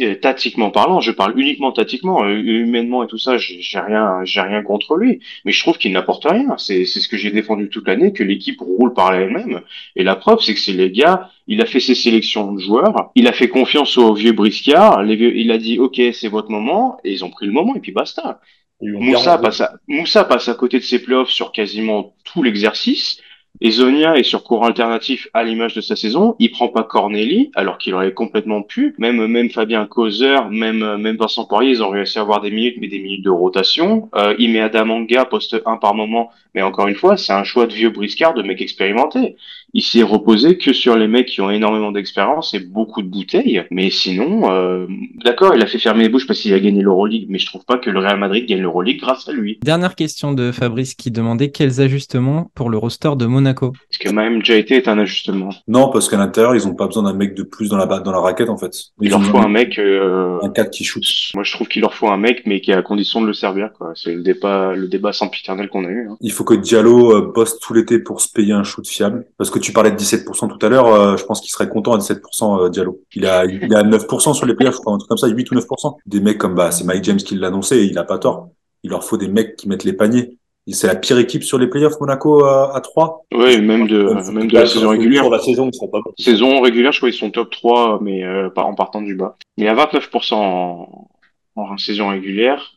euh, tactiquement parlant, je parle uniquement tactiquement, euh, humainement et tout ça, j'ai rien, j'ai rien contre lui. Mais je trouve qu'il n'apporte rien. C'est c'est ce que j'ai défendu toute l'année, que l'équipe roule par elle-même. Et la preuve, c'est que c'est les gars. Il a fait ses sélections de joueurs. Il a fait confiance aux vieux briscards. Les vieux, il a dit, OK, c'est votre moment. Et ils ont pris le moment et puis basta. Moussa passe, à, Moussa passe à côté de ses playoffs sur quasiment tout l'exercice. Et Zonia est sur cours alternatif à l'image de sa saison. Il prend pas Corneli, alors qu'il aurait complètement pu. Même, même Fabien Causer, même, même Vincent Poirier, ils ont réussi à avoir des minutes, mais des minutes de rotation. Euh, il met Adamanga, poste 1 par moment. Mais encore une fois, c'est un choix de vieux briscard, de mec expérimenté. Il s'est reposé que sur les mecs qui ont énormément d'expérience et beaucoup de bouteilles. Mais sinon, euh, d'accord, il a fait fermer les bouches parce qu'il a gagné l'Euroleague, mais je trouve pas que le Real Madrid gagne l'Euroleague grâce à lui. Dernière question de Fabrice qui demandait quels ajustements pour le roster de Monaco. Parce que même JT est un ajustement? Non, parce qu'à l'intérieur, ils ont pas besoin d'un mec de plus dans la, dans la raquette, en fait. Il Ils leur ont faut un mec. euh, un 4 qui shoot. Moi, je trouve qu'il leur faut un mec, mais qui a à condition de le servir. quoi. C'est le débat, le débat sempiternel qu'on a eu. hein. Il faut que Diallo euh, bosse tout l'été pour se payer un shoot fiable. Parce que tu parlais de 17% tout à l'heure, euh, je pense qu'il serait content à 17% euh, Diallo. Il a, il a 9% sur les playoffs, je crois, un truc comme ça, 8 ou 9%. Des mecs comme, bah, c'est Mike James qui l'a annoncé et il a pas tort. Il leur faut des mecs qui mettent les paniers. C'est la pire équipe sur les playoffs, Monaco, à, à 3. Oui, même de, Ouais, même de la saison régulière. Pour la saison, ils seront pas bons. Saison régulière, je crois qu'ils sont top 3, mais euh, en partant du bas. Il est à 29% en, en saison régulière.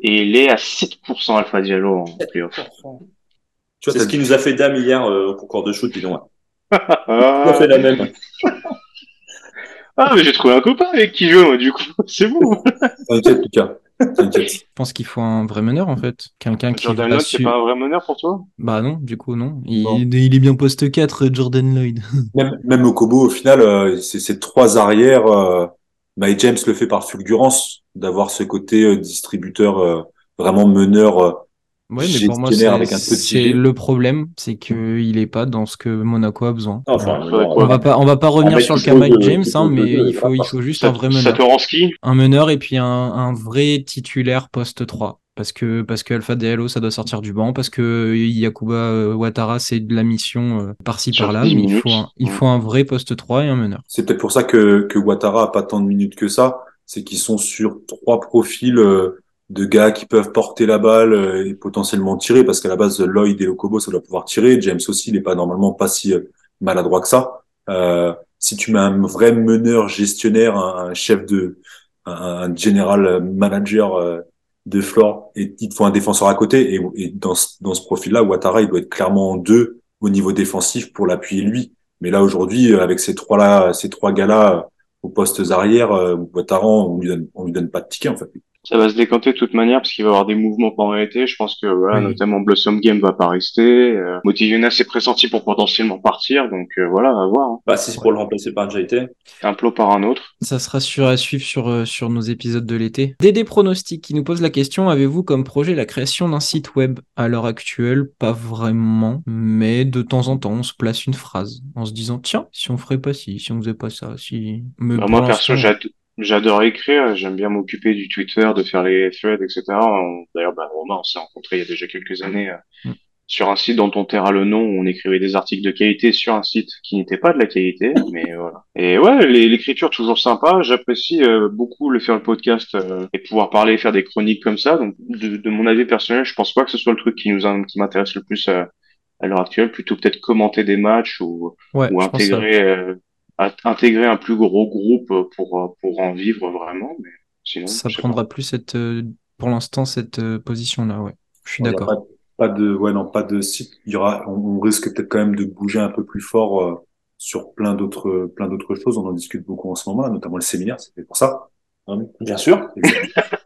Et il est à 7% Alpha Diallo en playoff. Tu vois, C'est ce qui nous a fait dame hier euh, au concours de shoot, dis donc. Ah, On a fait la même. Ah, mais j'ai trouvé un copain avec qui jouer, moi, du coup. C'est bon. T'inquiète, Lucas. Je pense qu'il faut un vrai meneur en fait. Quelqu'un qui Jordan Lloyd, c'est pas un vrai meneur pour toi? Bah non, du coup non. Il, est bien poste 4, Jordan Lloyd. Même, même au Kobo, au final, euh, c'est ces trois arrières. Euh, Mike James le fait par fulgurance, d'avoir ce côté euh, distributeur euh, vraiment meneur. Ouais, mais pour moi, c'est le problème, c'est qu'il est pas dans ce que Monaco a besoin. Enfin, ouais. On va pas, on va pas revenir Avec sur le cas Mike James, hein, mais de- il faut, il faut juste un vrai meneur. Satoransky Un meneur et puis un, un vrai titulaire poste 3. Parce que, parce que Alpha DLO, ça doit sortir du banc, parce que Yakuba euh, Ouattara, c'est de la mission euh, par-ci par-là, 10 mais il faut, un, il faut un vrai poste 3 et un meneur. C'est peut-être pour ça que, que Ouattara a pas tant de minutes que ça. C'est qu'ils sont sur trois profils euh, de gars qui peuvent porter la balle euh, et potentiellement tirer, parce qu'à la base, Lloyd et Lokobo, ça doit pouvoir tirer. James aussi, il est pas normalement pas si euh, maladroit que ça. Euh, si tu mets un vrai meneur gestionnaire, un, chef de, un, general manager euh, de floor, et il te faut un défenseur à côté. Et, et dans ce, dans ce profil-là, Ouattara, il doit être clairement en deux au niveau défensif pour l'appuyer lui. Mais là aujourd'hui, avec ces trois là, ces trois gars-là aux postes arrière, Ouattara, on lui donne, on lui donne pas de ticket en fait. Ça va se décanter de toute manière parce qu'il va y avoir des mouvements pendant l'été. Je pense que voilà, Oui. notamment Blossom Game va pas rester. Euh, Moti Younes est pressenti pour potentiellement partir, donc euh, voilà, à voir. hein. Bah, si c'est pour le remplacer par JT. Un plot par un autre. Ça sera sûr à suivre sur, euh, sur nos épisodes de l'été. Dédé Pronostic qui nous pose la question avez-vous comme projet la création d'un site web? À l'heure actuelle, pas vraiment, mais de temps en temps, on se place une phrase en se disant tiens, si on ferait pas ci, si on faisait pas ça, si. Mais Bah, moi perso, j'ad- j'adore écrire. J'aime bien m'occuper du Twitter, de faire les threads, etc. D'ailleurs, bah, Romain, on s'est rencontrés il y a déjà quelques années. euh, Mm. Sur un site dont on taira le nom, où on écrivait des articles de qualité sur un site qui n'était pas de la qualité, mais voilà. Et ouais, l'écriture toujours sympa. J'apprécie euh, beaucoup le faire le podcast euh, et pouvoir parler, faire des chroniques comme ça. Donc, de, de mon avis personnel, je pense pas que ce soit le truc qui nous qui m'intéresse le plus à l'heure actuelle. Plutôt peut-être commenter des matchs ou Ouais, ou intégrer euh, intégrer un plus gros groupe pour euh, pour en vivre vraiment. Mais sinon, Ça prendra plus cette, euh, pour l'instant cette euh, position-là, ouais. Je suis d'accord. Pas, pas de, ouais, non, pas de site. Il y aura, on, on risque peut-être quand même de bouger un peu plus fort euh, sur plein d'autres, plein d'autres choses. On en discute beaucoup en ce moment, notamment le séminaire. C'est fait pour ça. Hein, Bien sûr. Et-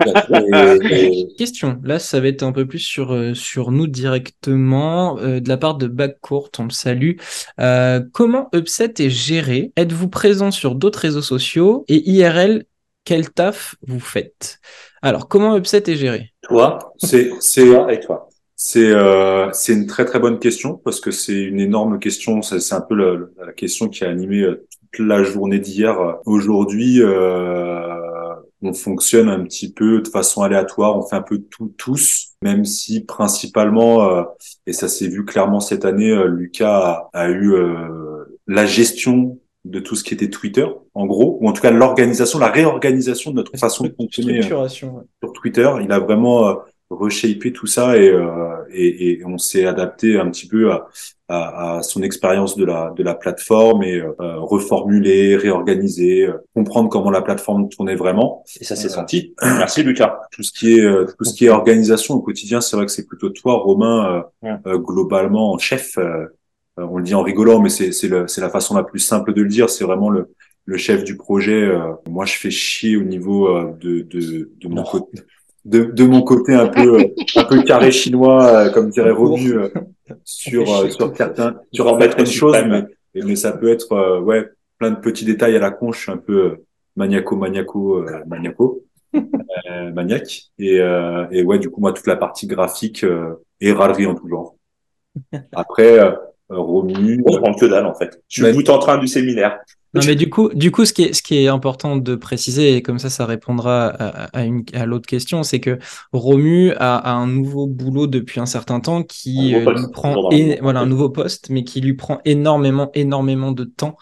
et- Question, là ça va être un peu plus sur, euh, sur nous directement, euh, de la part de Backcourt, on le salue. Euh, comment Upset est géré? Êtes-vous présent sur d'autres réseaux sociaux? Et IRL, quel taf vous faites? Alors, comment Upset est géré? Toi, c'est, c'est, toi et toi. C'est euh, c'est une très très bonne question parce que c'est une énorme question. C'est c'est un peu la, la question qui a animé euh, toute la journée d'hier. Aujourd'hui, euh, on fonctionne un petit peu de façon aléatoire. On fait un peu tout tous, même si principalement, euh, et ça s'est vu clairement cette année, euh, Lucas a, a eu euh, la gestion de tout ce qui était Twitter, en gros, ou en tout cas l'organisation, la réorganisation de notre façon de fonctionner ouais. sur Twitter. Il a vraiment reshapé tout ça et, euh, et, et on s'est adapté un petit peu à, à, à son expérience de la, de la plateforme et euh, reformuler, réorganiser, euh, comprendre comment la plateforme tournait vraiment. Et ça s'est Euh, senti. Merci Lucas. Tout ce qui est euh, tout ce qui est organisation au quotidien, c'est vrai que c'est plutôt toi, Romain, euh, Ouais. euh, globalement en chef. on le dit en rigolant, mais c'est c'est la façon la plus simple de le dire. C'est vraiment le le chef du projet. euh, moi, je fais chier au niveau euh, de de de mon côté. De, de mon côté un peu euh, un peu carré chinois euh, comme dirait Romu euh, sur sur certains sur en mettre une suprême. mais, mais ça peut être euh, ouais plein de petits détails à la con je suis un peu maniaco maniaco euh, maniaco euh, maniaque et euh, et ouais du coup moi toute la partie graphique euh, et râlerie en tout genre après euh, Romu On prend que dalle en fait. Je suis bout en train du séminaire. Non, mais du coup, du coup, ce qui est, ce qui est important de préciser, et comme ça, ça répondra à, à, une, à l'autre question, c'est que Romu a, a un nouveau boulot depuis un certain temps qui euh, poste. lui prend, voilà, un nouveau poste, mais qui lui prend énormément, énormément de temps.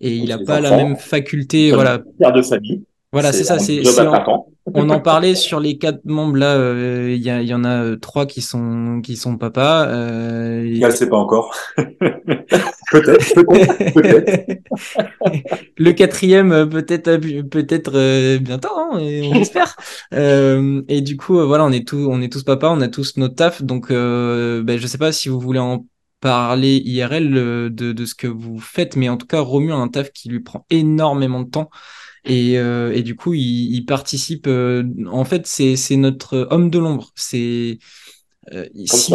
Et il n'a pas la même faculté, voilà. Père de famille. Voilà, c'est ça, c'est, on en parlait sur les quatre membres là, euh, il y, y en a euh, trois qui sont, qui sont papas. Euh, et- Gal c'est pas encore peut-être peut-être peut-être le quatrième euh, peut-être euh, peut-être euh, bientôt hein, on espère Euh, et du coup voilà on est tous on est tous papas on a tous notre taf donc euh, ben, je sais pas si vous voulez en parler IRL de, de, ce que vous faites, mais en tout cas, Romu a un taf qui lui prend énormément de temps. Et, et du coup, il, il participe. en fait, c'est notre homme de l'ombre. C'est si,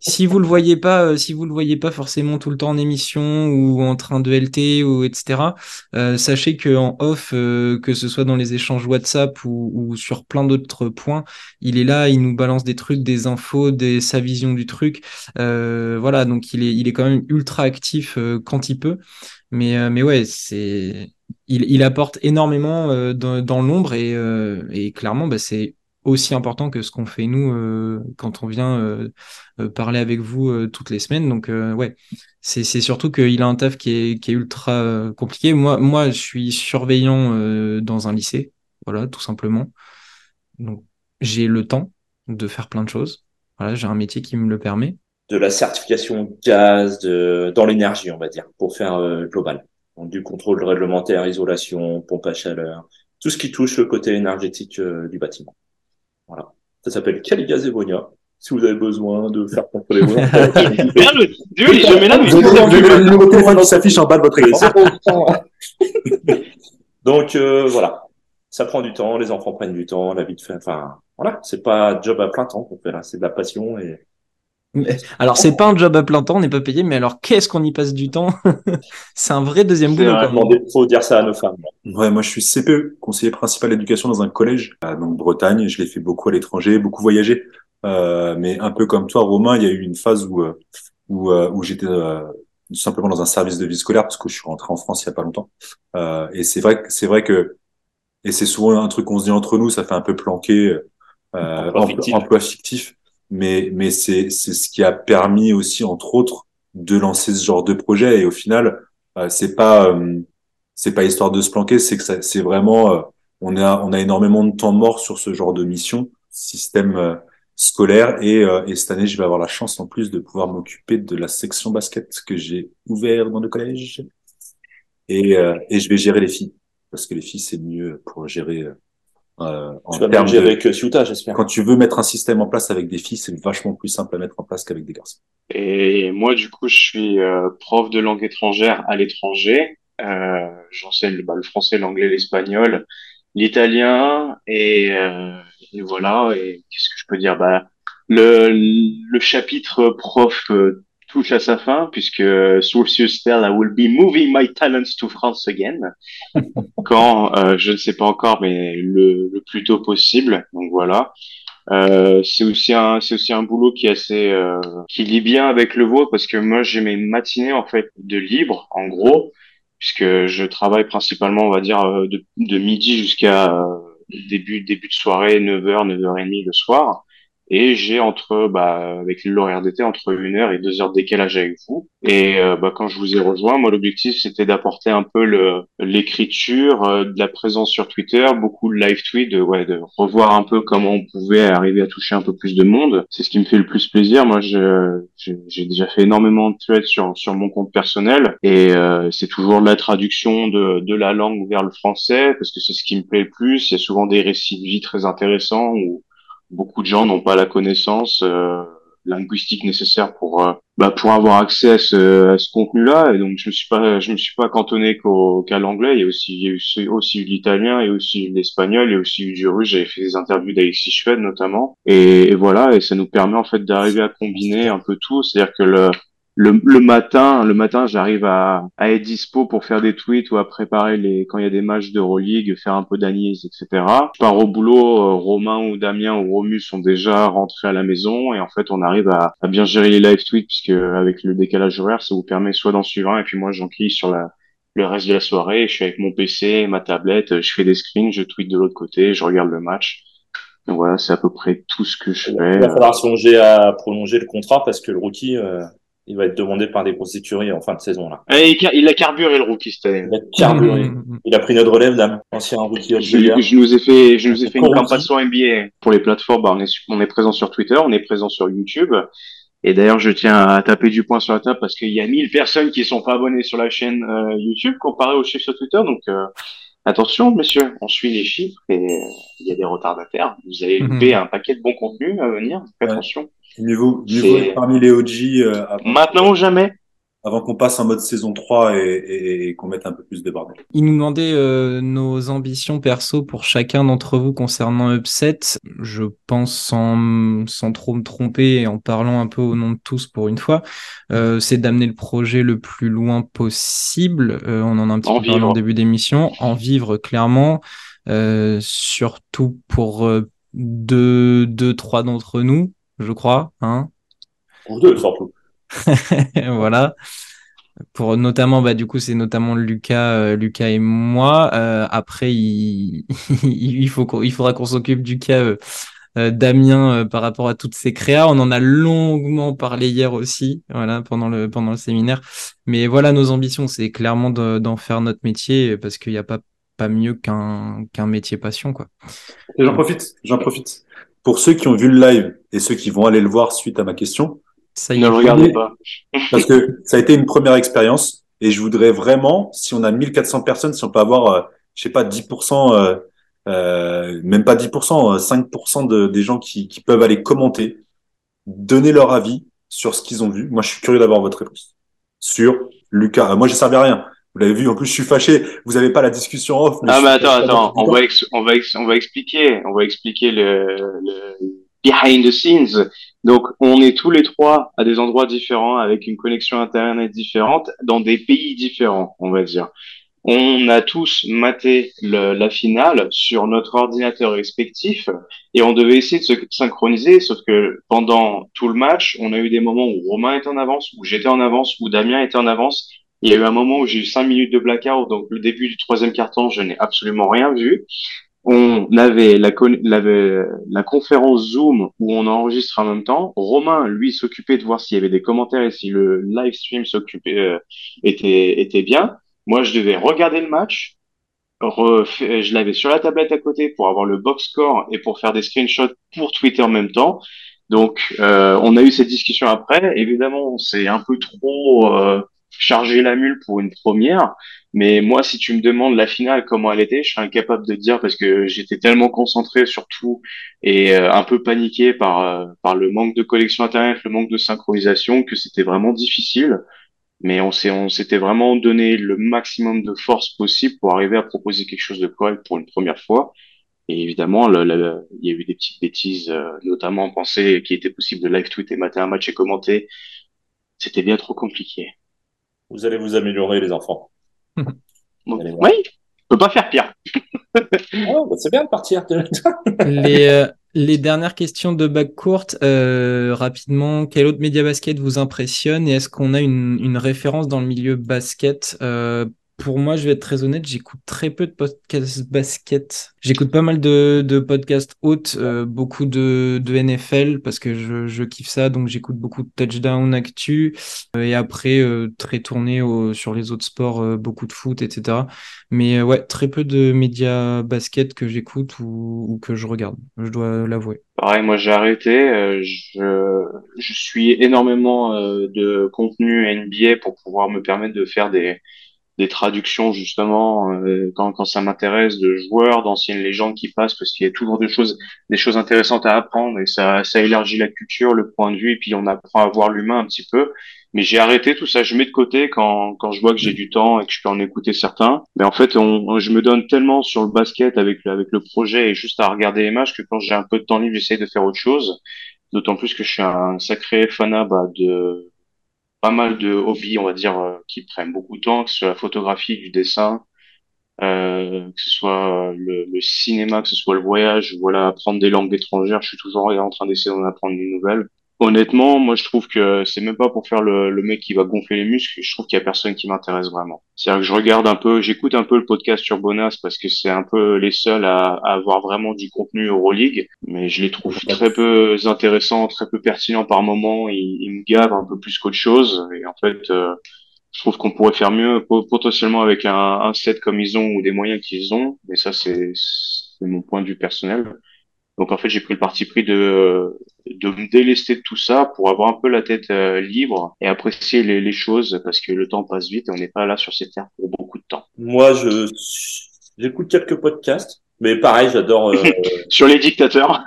si vous le voyez pas, euh, si vous le voyez pas forcément tout le temps en émission ou en train de LT ou etc. Euh, sachez que en off, euh, que ce soit dans les échanges WhatsApp ou, sur plein d'autres points, il est là, il nous balance des trucs, des infos, des, sa vision du truc. voilà, donc il est, il est quand même ultra actif quand il peut. Mais, mais ouais, c'est, il, il apporte énormément dans, dans l'ombre et, et clairement, bah, c'est aussi important que ce qu'on fait nous euh, quand on vient euh, euh, parler avec vous toutes les semaines. Donc ouais, c'est surtout qu'il a un taf qui est, qui est ultra compliqué. Moi, moi, je suis surveillant dans un lycée, voilà, tout simplement. Donc j'ai le temps de faire plein de choses. Voilà, j'ai un métier qui me le permet. De la certification gaz, de dans l'énergie, on va dire, pour faire global. Donc, du contrôle réglementaire, isolation, pompe à chaleur, tout ce qui touche le côté énergétique du bâtiment. Voilà. Ça s'appelle Caligaz Evonia. Si vous avez besoin de faire contrôler vos je mets là, le numéro de téléphone qui s'affiche en bas de votre écran. Donc, euh, voilà. Ça prend du temps, les enfants prennent du temps, la vie de fait, enfin, voilà. C'est pas job à plein temps qu'on fait là. C'est de la passion et, alors, c'est pas un job à plein temps, on n'est pas payé, mais alors qu'est-ce qu'on y passe du temps? C'est un vrai deuxième boulot. Il faut dire ça à nos femmes. Ouais, moi je suis CPE, conseiller principal d'éducation dans un collège, à donc Bretagne. Je l'ai fait beaucoup à l'étranger, beaucoup voyagé. Euh, mais un peu comme toi, Romain, il y a eu une phase où euh, où, euh, où j'étais euh, simplement dans un service de vie scolaire parce que je suis rentré en France il y a pas longtemps. Euh, et c'est vrai, c'est vrai que et c'est souvent un truc qu'on se dit entre nous, ça fait un peu planquer emploi emploi fictif mais mais c'est c'est ce qui a permis aussi entre autres de lancer ce genre de projet. Et au final euh, c'est pas euh, c'est pas histoire de se planquer. C'est que c'est vraiment euh, on a on a énormément de temps mort sur ce genre de mission système scolaire. Et, et cette année je vais avoir la chance en plus de pouvoir m'occuper de la section basket que j'ai ouvert dans le collège. Et et je vais gérer les filles. Parce que les filles c'est mieux pour gérer euh, en tu vas avec euh, j'espère. Quand tu veux mettre un système en place avec des filles, c'est vachement plus simple à mettre en place qu'avec des garçons. Et moi, du coup, je suis euh, prof de langue étrangère à l'étranger. Euh, J'enseigne bah, le français, l'anglais, l'espagnol, l'italien et, euh, et, voilà. Et qu'est-ce que je peux dire? Bah, le, le chapitre prof touche à sa fin puisque Sourcius tell I will be moving my talents to France again quand euh, je ne sais pas encore mais le, le plus tôt possible. Donc voilà. Euh, c'est aussi un c'est aussi un boulot qui est assez euh, qui lie bien avec le vôtre parce que moi j'ai mes matinées en fait de libre en gros puisque je travaille principalement on va dire euh, de, de midi jusqu'à euh, début début de soirée 9h 9h30 le soir et j'ai entre bah avec l'horaire d'été entre une heure et deux heures de décalage avec vous. Et euh, bah, quand je vous ai rejoint moi l'objectif c'était d'apporter un peu l'écriture euh, de la présence sur Twitter beaucoup de live tweets de ouais de revoir un peu comment on pouvait arriver à toucher un peu plus de monde. C'est ce qui me fait le plus plaisir. Moi j'ai déjà fait énormément de threads sur sur mon compte personnel. Et euh, c'est toujours la traduction de de la langue vers le français parce que c'est ce qui me plaît le plus. Il y a souvent des récits de vie très intéressants où beaucoup de gens n'ont pas la connaissance euh, linguistique nécessaire pour euh, bah, pour avoir accès à ce, à ce contenu-là. Et donc je me suis pas je me suis pas cantonné qu'au qu'à l'anglais. Il y a aussi il y a aussi, eu l'italien, et aussi l'espagnol, et aussi du russe. J'avais fait des interviews d'Alexis Schwed notamment. Et, et, voilà. Et ça nous permet en fait d'arriver à combiner un peu tout. C'est-à-dire que le le, le, matin, le matin, j'arrive à, à, être dispo pour faire des tweets ou à préparer les quand il y a des matchs d'Euroleague, faire un peu d'analyse, etc. Je pars au boulot, euh, Romain ou Damien ou Romus sont déjà rentrés à la maison et en fait on arrive à, à bien gérer les live tweets puisque avec le décalage horaire, ça vous permet soit d'en suivre un et puis moi j'enquille sur la le reste de la soirée. Je suis avec mon PC, ma tablette, je fais des screens, je tweet de l'autre côté, je regarde le match. Donc voilà, c'est à peu près tout ce que je fais. Il va falloir songer à prolonger le contrat parce que le rookie, euh, il va être demandé par des grosses écuries en fin de saison là. Et il a carburé le rookie cette année. Il a carburé. Mm, mm, mm. Il a pris notre relève, dame. Ancien rookie. Je, je, nous ai fait, je nous ai fait une campagne sur NBA pour les plateformes. Bah, on est, on est présent sur Twitter, on est présent sur YouTube. Et d'ailleurs, je tiens à taper du poing sur la table parce qu'il y a 1000 personnes qui sont pas abonnées sur la chaîne euh, YouTube comparé aux chiffres sur Twitter. Donc, euh, attention, messieurs, on suit les chiffres et euh, il y a des retardataires. Vous allez louper un paquet de bons contenus à venir. Attention. Mieux vaut être parmi les OG. Euh, Maintenant ou jamais avant qu'on passe en mode saison 3 et, et, qu'on mette un peu plus de bordel. Il nous demandait euh, nos ambitions perso pour chacun d'entre vous concernant Upset. Je pense sans, sans trop me tromper et en parlant un peu au nom de tous pour une fois, euh, c'est d'amener le projet le plus loin possible. Euh, on en a un petit peu parlé en début d'émission. En vivre clairement, euh, surtout pour euh, deux, deux, trois d'entre nous, je crois. Hein pour deux, surtout. voilà. Pour notamment, bah, du coup, c'est notamment Lucas, euh, Lucas et moi. Euh, après, il, il, faut il faudra qu'on s'occupe du cas euh, Damien par rapport à toutes ces créas. On en a longuement parlé hier aussi, voilà, pendant le, pendant le séminaire. Mais voilà, nos ambitions, c'est clairement d'en faire notre métier parce qu'il n'y a pas, pas mieux qu'un qu'un métier passion, quoi. J'en profite, j'en profite. Pour ceux qui ont vu le live et ceux qui vont aller le voir suite à ma question, ça ne le regardez pas. Parce que ça a été une première expérience et je voudrais vraiment, si on a 1400 personnes, si on peut avoir, euh, je sais pas, 10%, euh, euh, même pas 10%, 5% de, des gens qui, qui peuvent aller commenter, donner leur avis sur ce qu'ils ont vu. Moi, je suis curieux d'avoir votre réponse. Sur Lucas. moi, je servi à rien. Vous l'avez vu, en plus, je suis fâché. Vous n'avez pas la discussion off. ah, mais attends, attends. On va, on, va on va expliquer. On va expliquer le, le behind the scenes. Donc, on est tous les trois à des endroits différents, avec une connexion internet différente, dans des pays différents, on va dire. On a tous maté le, la finale sur notre ordinateur respectif et on devait essayer de se synchroniser, sauf que pendant tout le match, on a eu des moments où Romain était en avance, où j'étais en avance, où Damien était en avance. Il y a eu un moment où j'ai eu cinq minutes de blackout, donc le début du troisième carton, je n'ai absolument rien vu on avait la, la, conférence Zoom où on enregistre en même temps. Romain, lui, s'occupait de voir s'il y avait des commentaires et si le live stream s'occupait euh, était, était bien. Moi, je devais regarder le match. je l'avais sur la tablette à côté pour avoir le box score et pour faire des screenshots pour Twitter en même temps. Donc, euh, on a eu cette discussion après. Évidemment, c'est un peu trop euh, chargé la mule pour une première. Mais moi, si tu me demandes la finale, comment elle était, je serais incapable de dire parce que j'étais tellement concentré sur tout et euh, un peu paniqué par, euh, par le manque de collection Internet, le manque de synchronisation, que c'était vraiment difficile. Mais on s'est, on s'était vraiment donné le maximum de force possible pour arriver à proposer quelque chose de correct pour une première fois. Et évidemment, il y a eu des petites bêtises, euh, notamment penser qu'il était possible de live tweet et mater un match et commenter. C'était bien trop compliqué. Vous allez vous améliorer, les enfants. oui, on peut pas faire pire. oh, bah c'est bien de partir. les, euh, les dernières questions de bac courte, euh, rapidement, quel autre média basket vous impressionne et est-ce qu'on a une, une, référence dans le milieu basket euh, pour moi, je vais être très honnête, j'écoute très peu de podcasts basket. J'écoute pas mal de, podcasts hautes, euh, beaucoup de, NFL parce que je, kiffe ça, donc j'écoute beaucoup de touchdown actu euh, et après euh, très tourné sur les autres sports, beaucoup de foot, etc. Mais ouais, très peu de médias basket que j'écoute ou, que je regarde, je dois l'avouer. Pareil, moi j'ai arrêté. je suis énormément de contenu NBA pour pouvoir me permettre de faire des des traductions justement euh, quand, quand ça m'intéresse de joueurs, d'anciennes légendes qui passent parce qu'il y a toujours des choses des choses intéressantes à apprendre et ça ça élargit la culture, le point de vue et puis on apprend à voir l'humain un petit peu. Mais j'ai arrêté tout ça, je mets de côté quand quand je vois que j'ai du temps et que je peux en écouter certains. Mais en fait, on, je me donne tellement sur le basket avec avec le projet et juste à regarder les matchs que quand j'ai un peu de temps libre, j'essaie de faire autre chose. D'autant plus que je suis un sacré fanat bah, de pas mal de hobbies, on va dire, euh, qui prennent beaucoup de temps, que ce soit la photographie, du dessin, euh, que ce soit le, le, cinéma, que ce soit le voyage, voilà, apprendre des langues étrangères. Je suis toujours en train d'essayer d'en apprendre des nouvelles honnêtement, moi je trouve que c'est même pas pour faire le, le, mec qui va gonfler les muscles. Je trouve qu'il y a personne qui m'intéresse vraiment. C'est-à-dire que je regarde un peu, j'écoute un peu le podcast sur Bonas parce que c'est un peu les seuls à, à, avoir vraiment du contenu Euroleague, mais je les trouve très peu intéressants, très peu pertinents par moment. Ils, ils me gavent un peu plus qu'autre chose. Et en fait, euh, je trouve qu'on pourrait faire mieux potentiellement avec un, un set comme ils ont ou des moyens qu'ils ont. Mais ça, c'est mon point de vue personnel. Donc en fait, j'ai pris le parti pris de, de me délester de tout ça pour avoir un peu la tête euh, libre et apprécier les, les, choses parce que le temps passe vite et on n'est pas là sur cette terre pour beaucoup de temps. Moi, je j'écoute quelques podcasts, mais pareil, j'adore. Euh... sur les dictateurs.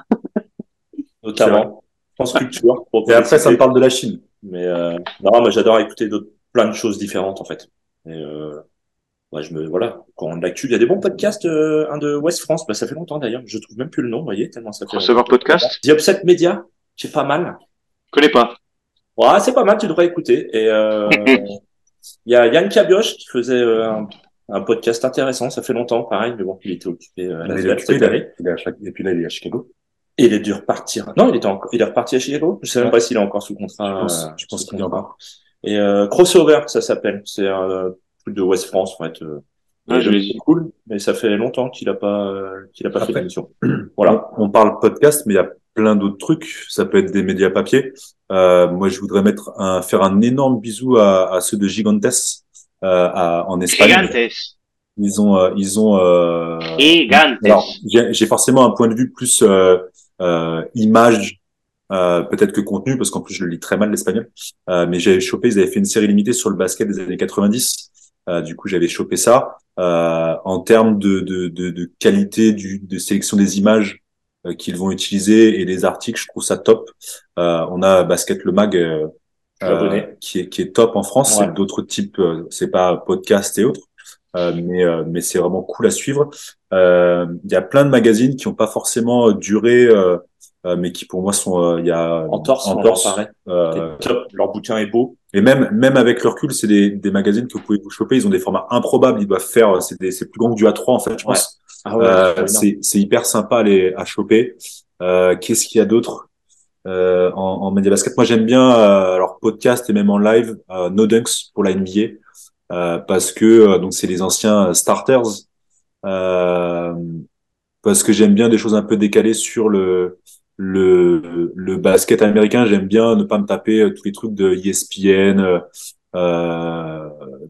Notamment. France Culture. Et après, ça me parle de la Chine. Mais euh, non, moi j'adore écouter d'autres, plein de choses différentes en fait. Et euh, ouais, je me voilà. Quand on l'actu, il y a des bons podcasts. Euh, un de West France, bah, ça fait longtemps d'ailleurs. Je trouve même plus le nom, vous voyez, tellement ça fait. Recevoir podcast. The Upset Media, c'est pas mal. Je connais pas. Ouais, c'est pas mal. Tu devrais écouter. Et euh, il y a Yann Cabioche qui faisait euh, un, un, podcast intéressant. Ça fait longtemps, pareil, mais bon, il était occupé euh, à la est est, est à chaque... Et puis là, il est à Chicago. Et il est dû repartir. Non, il était encore, il est reparti à Chicago. Je sais même pas s'il est encore sous contrat. Je pense, je pense qu'il est encore. Et euh, Crossover, ça s'appelle. C'est un truc de West France, en fait. Euh, ah, je cool, mais ça fait longtemps qu'il a pas euh, qu'il a pas Après, fait d'émission. Voilà. On parle podcast, mais il y a plein d'autres trucs. Ça peut être des médias papier. Euh, moi, je voudrais mettre un, faire un énorme bisou à, à ceux de Gigantes euh, à, en Espagne. Gigantes. Ils ont, euh, ils ont. Euh... Gigantes. J'ai forcément un point de vue plus euh, euh, image euh, peut-être que contenu, parce qu'en plus je le lis très mal l'espagnol. Euh, mais j'avais chopé, ils avaient fait une série limitée sur le basket des années 90. Euh, du coup, j'avais chopé ça. Euh, en termes de, de, de, de qualité du, de sélection des images euh, qu'ils vont utiliser et des articles, je trouve ça top. on a Basket le Mag qui, est, qui est top en France. Ouais. C'est d'autres types, c'est pas podcast et autres. mais mais c'est vraiment cool à suivre. Il y a plein de magazines qui n'ont pas forcément duré euh, mais qui pour moi sont euh, il y a en torse, en torse euh, top. leur bouquin est beau et même même avec leur recul c'est des, des magazines que vous pouvez vous choper. Ils ont des formats improbables. Ils doivent faire c'est des c'est plus grand que du A3 en fait je pense. Ah ouais, euh, c'est c'est hyper sympa à les à choper. Euh, qu'est-ce qu'il y a d'autre euh, en, en média basket moi j'aime bien alors podcast et même en live No Dunks pour la NBA parce que donc c'est les anciens starters. Parce que j'aime bien des choses un peu décalées sur le le, le basket américain, j'aime bien ne pas me taper euh, tous les trucs de ESPN, euh, euh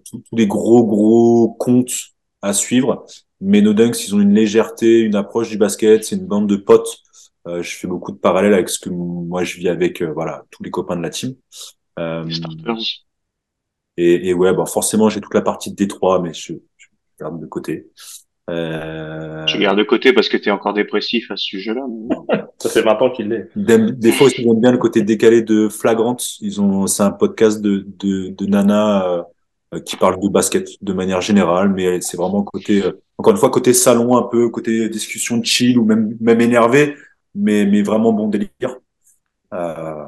tous, les gros gros comptes à suivre. Mais No Dunks, ils ont une légèreté, une approche du basket, c'est une bande de potes. Euh, je fais beaucoup de parallèles avec ce que moi je vis avec euh, voilà tous les copains de la team. Euh, et, et, ouais, bon, forcément j'ai toute la partie de Détroit, mais je, je garde de côté. Euh... Je garde de côté parce que tu es encore dépressif à ce sujet-là. Ça fait 20 ans qu'il l'est. Des, fois, ils aiment bien le côté décalé de Flagrant. Ils ont, c'est un podcast de, de, de Nana euh, qui parle de basket de manière générale, mais c'est vraiment côté, euh, encore une fois, côté salon un peu, côté discussion de chill ou même, même énervé, mais, mais vraiment bon délire. Euh,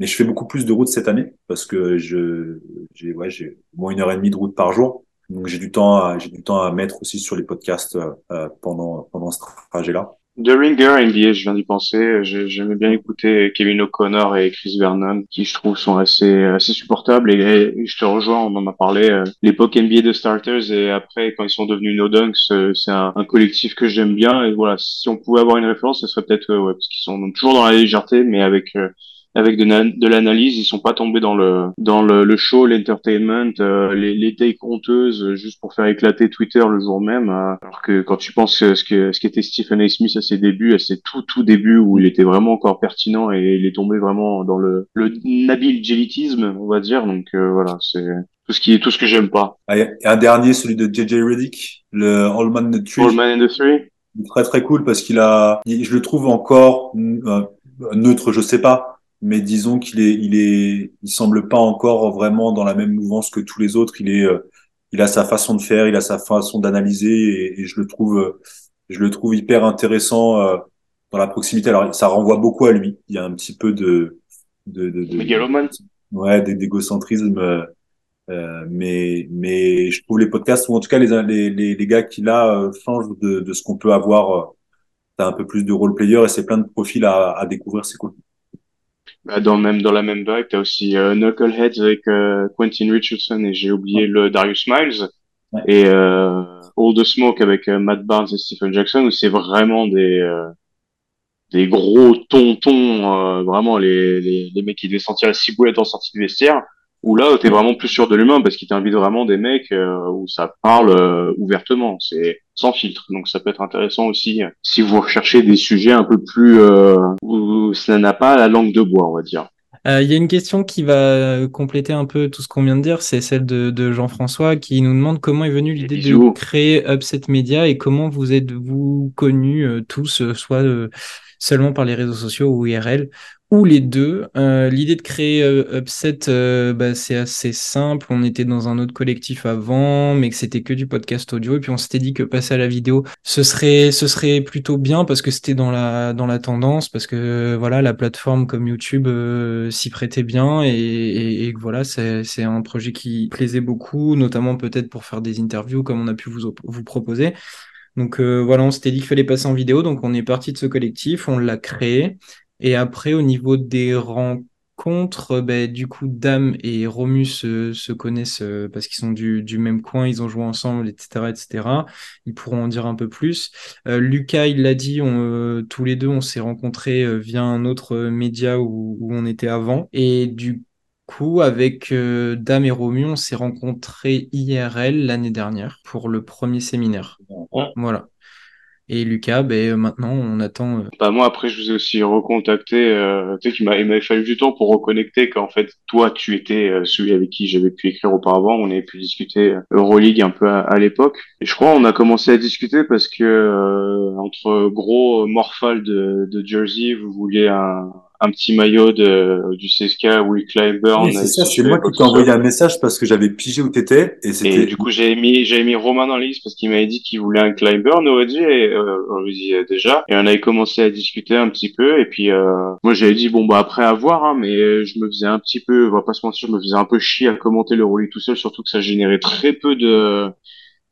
mais je fais beaucoup plus de route cette année parce que je, j'ai, ouais, j'ai au moins une heure et demie de route par jour. Donc j'ai du temps, j'ai du temps à mettre aussi sur les podcasts euh, pendant pendant ce trajet-là. The Ringer NBA, je viens d'y penser. J'aimais bien écouter Kevin O'Connor et Chris Vernon, qui je trouve sont assez assez supportables. Et, je te rejoins, on en a parlé. Euh, l'époque NBA de Starters et après quand ils sont devenus No Dunks, euh, c'est un, un, collectif que j'aime bien. Et voilà, si on pouvait avoir une référence, ce serait peut-être ouais, parce qu'ils sont toujours dans la légèreté, mais avec avec de, de l'analyse, ils sont pas tombés dans le dans le, le show, l'entertainment, euh, les, les takes honteuses euh, juste pour faire éclater Twitter le jour même. Euh, alors que quand tu penses ce que ce qu'était Stephen A. Smith à ses débuts, à ses tout tout débuts où il était vraiment encore pertinent et il est tombé vraiment dans le le nabil on va dire. Donc euh, voilà, c'est tout ce qui est tout ce que j'aime pas. un dernier, celui de JJ Reddick, le All Man the Tree. All Man the Three. Très très cool parce qu'il a, je le trouve encore neutre, je sais pas mais disons qu'il est, il est, il semble pas encore vraiment dans la même mouvance que tous les autres. Il est, euh, il a sa façon de faire, il a sa façon d'analyser, et, et, je le trouve, je le trouve hyper intéressant euh, dans la proximité. Alors, ça renvoie beaucoup à lui. Il y a un petit peu de, de, de, de ouais, d'égocentrisme. Euh, mais mais je trouve les podcasts ou en tout cas les les les, les gars qui là euh, changent de, de ce qu'on peut avoir. T'as un peu plus de role player et c'est plein de profils à, à découvrir, c'est cool. Bah, dans même dans la même vague, t'as aussi euh, Knuckleheads avec euh, Quentin Richardson et j'ai oublié le Darius Miles ouais. et euh, All the Smoke avec euh, Matt Barnes et Stephen Jackson où c'est vraiment des euh, des gros tontons, vraiment les, les, les mecs qui devaient sentir la ciboulette en sortie de vestiaire. Où là, t'es vraiment plus sûr de l'humain parce qu'il t'invite vraiment des mecs où ça parle ouvertement. C'est sans filtre. Donc ça peut être intéressant aussi si vous recherchez des sujets un peu plus euh, où cela n'a pas la langue de bois, on va dire. Il euh, y a une question qui va compléter un peu tout ce qu'on vient de dire, c'est celle de, de Jean-François qui nous demande comment est venue l'idée de créer Upset Media et comment vous êtes-vous connus euh, tous, soit seulement par les réseaux sociaux ou IRL, ou les deux. Euh, l'idée de créer euh, Upset, euh, bah, c'est assez simple. On était dans un autre collectif avant, mais que c'était que du podcast audio. Et puis on s'était dit que passer à la vidéo, ce serait, ce serait plutôt bien parce que c'était dans la, dans la tendance, parce que voilà, la plateforme comme YouTube s'y prêtait bien et, et, voilà, c'est un projet qui plaisait beaucoup, notamment peut-être pour faire des interviews comme on a pu vous, vous proposer. Donc voilà, on s'était dit qu'il fallait passer en vidéo, donc on est parti de ce collectif, on l'a créé. Et après, au niveau des rencontres, ben, du coup, Dame et Romus se, connaissent euh, parce qu'ils sont du, du, même coin, ils ont joué ensemble, etc., etc. Ils pourront en dire un peu plus. Euh, Lucas, il l'a dit, on, euh, tous les deux, on s'est rencontrés via un autre média où, où, on était avant. Et du coup, avec Dame et Romus, on s'est rencontrés IRL l'année dernière pour le premier séminaire. Voilà. Et Lucas, ben, euh, maintenant, on attend. Euh, bah, moi, après, je vous ai aussi recontacté. Euh, tu sais, qu'il m'avait fallu du temps pour reconnecter qu'en fait, toi, tu étais euh, celui avec qui j'avais pu écrire auparavant. On avait pu discuter Euroleague un peu à, l'époque. Et je crois on a commencé à discuter parce que entre gros Morphal de, de Jersey, vous vouliez un, un petit maillot de, du CSK Will Clyburn. c'est ça, c'est moi qui t'ai envoyé un message parce que j'avais pigé où t'étais et. Et du coup, j'avais mis, j'avais mis Romain dans la liste parce qu'il m'avait dit qu'il voulait un Clyburn, on dit, et, euh, on lui dit euh, déjà. Et on avait commencé à discuter un petit peu et puis, euh, moi, j'avais dit, bon, bah, après à voir, hein, mais je me faisais un petit peu, on va pas se mentir, je me faisais un peu chier à commenter le rôle tout seul, surtout que ça générait très peu de,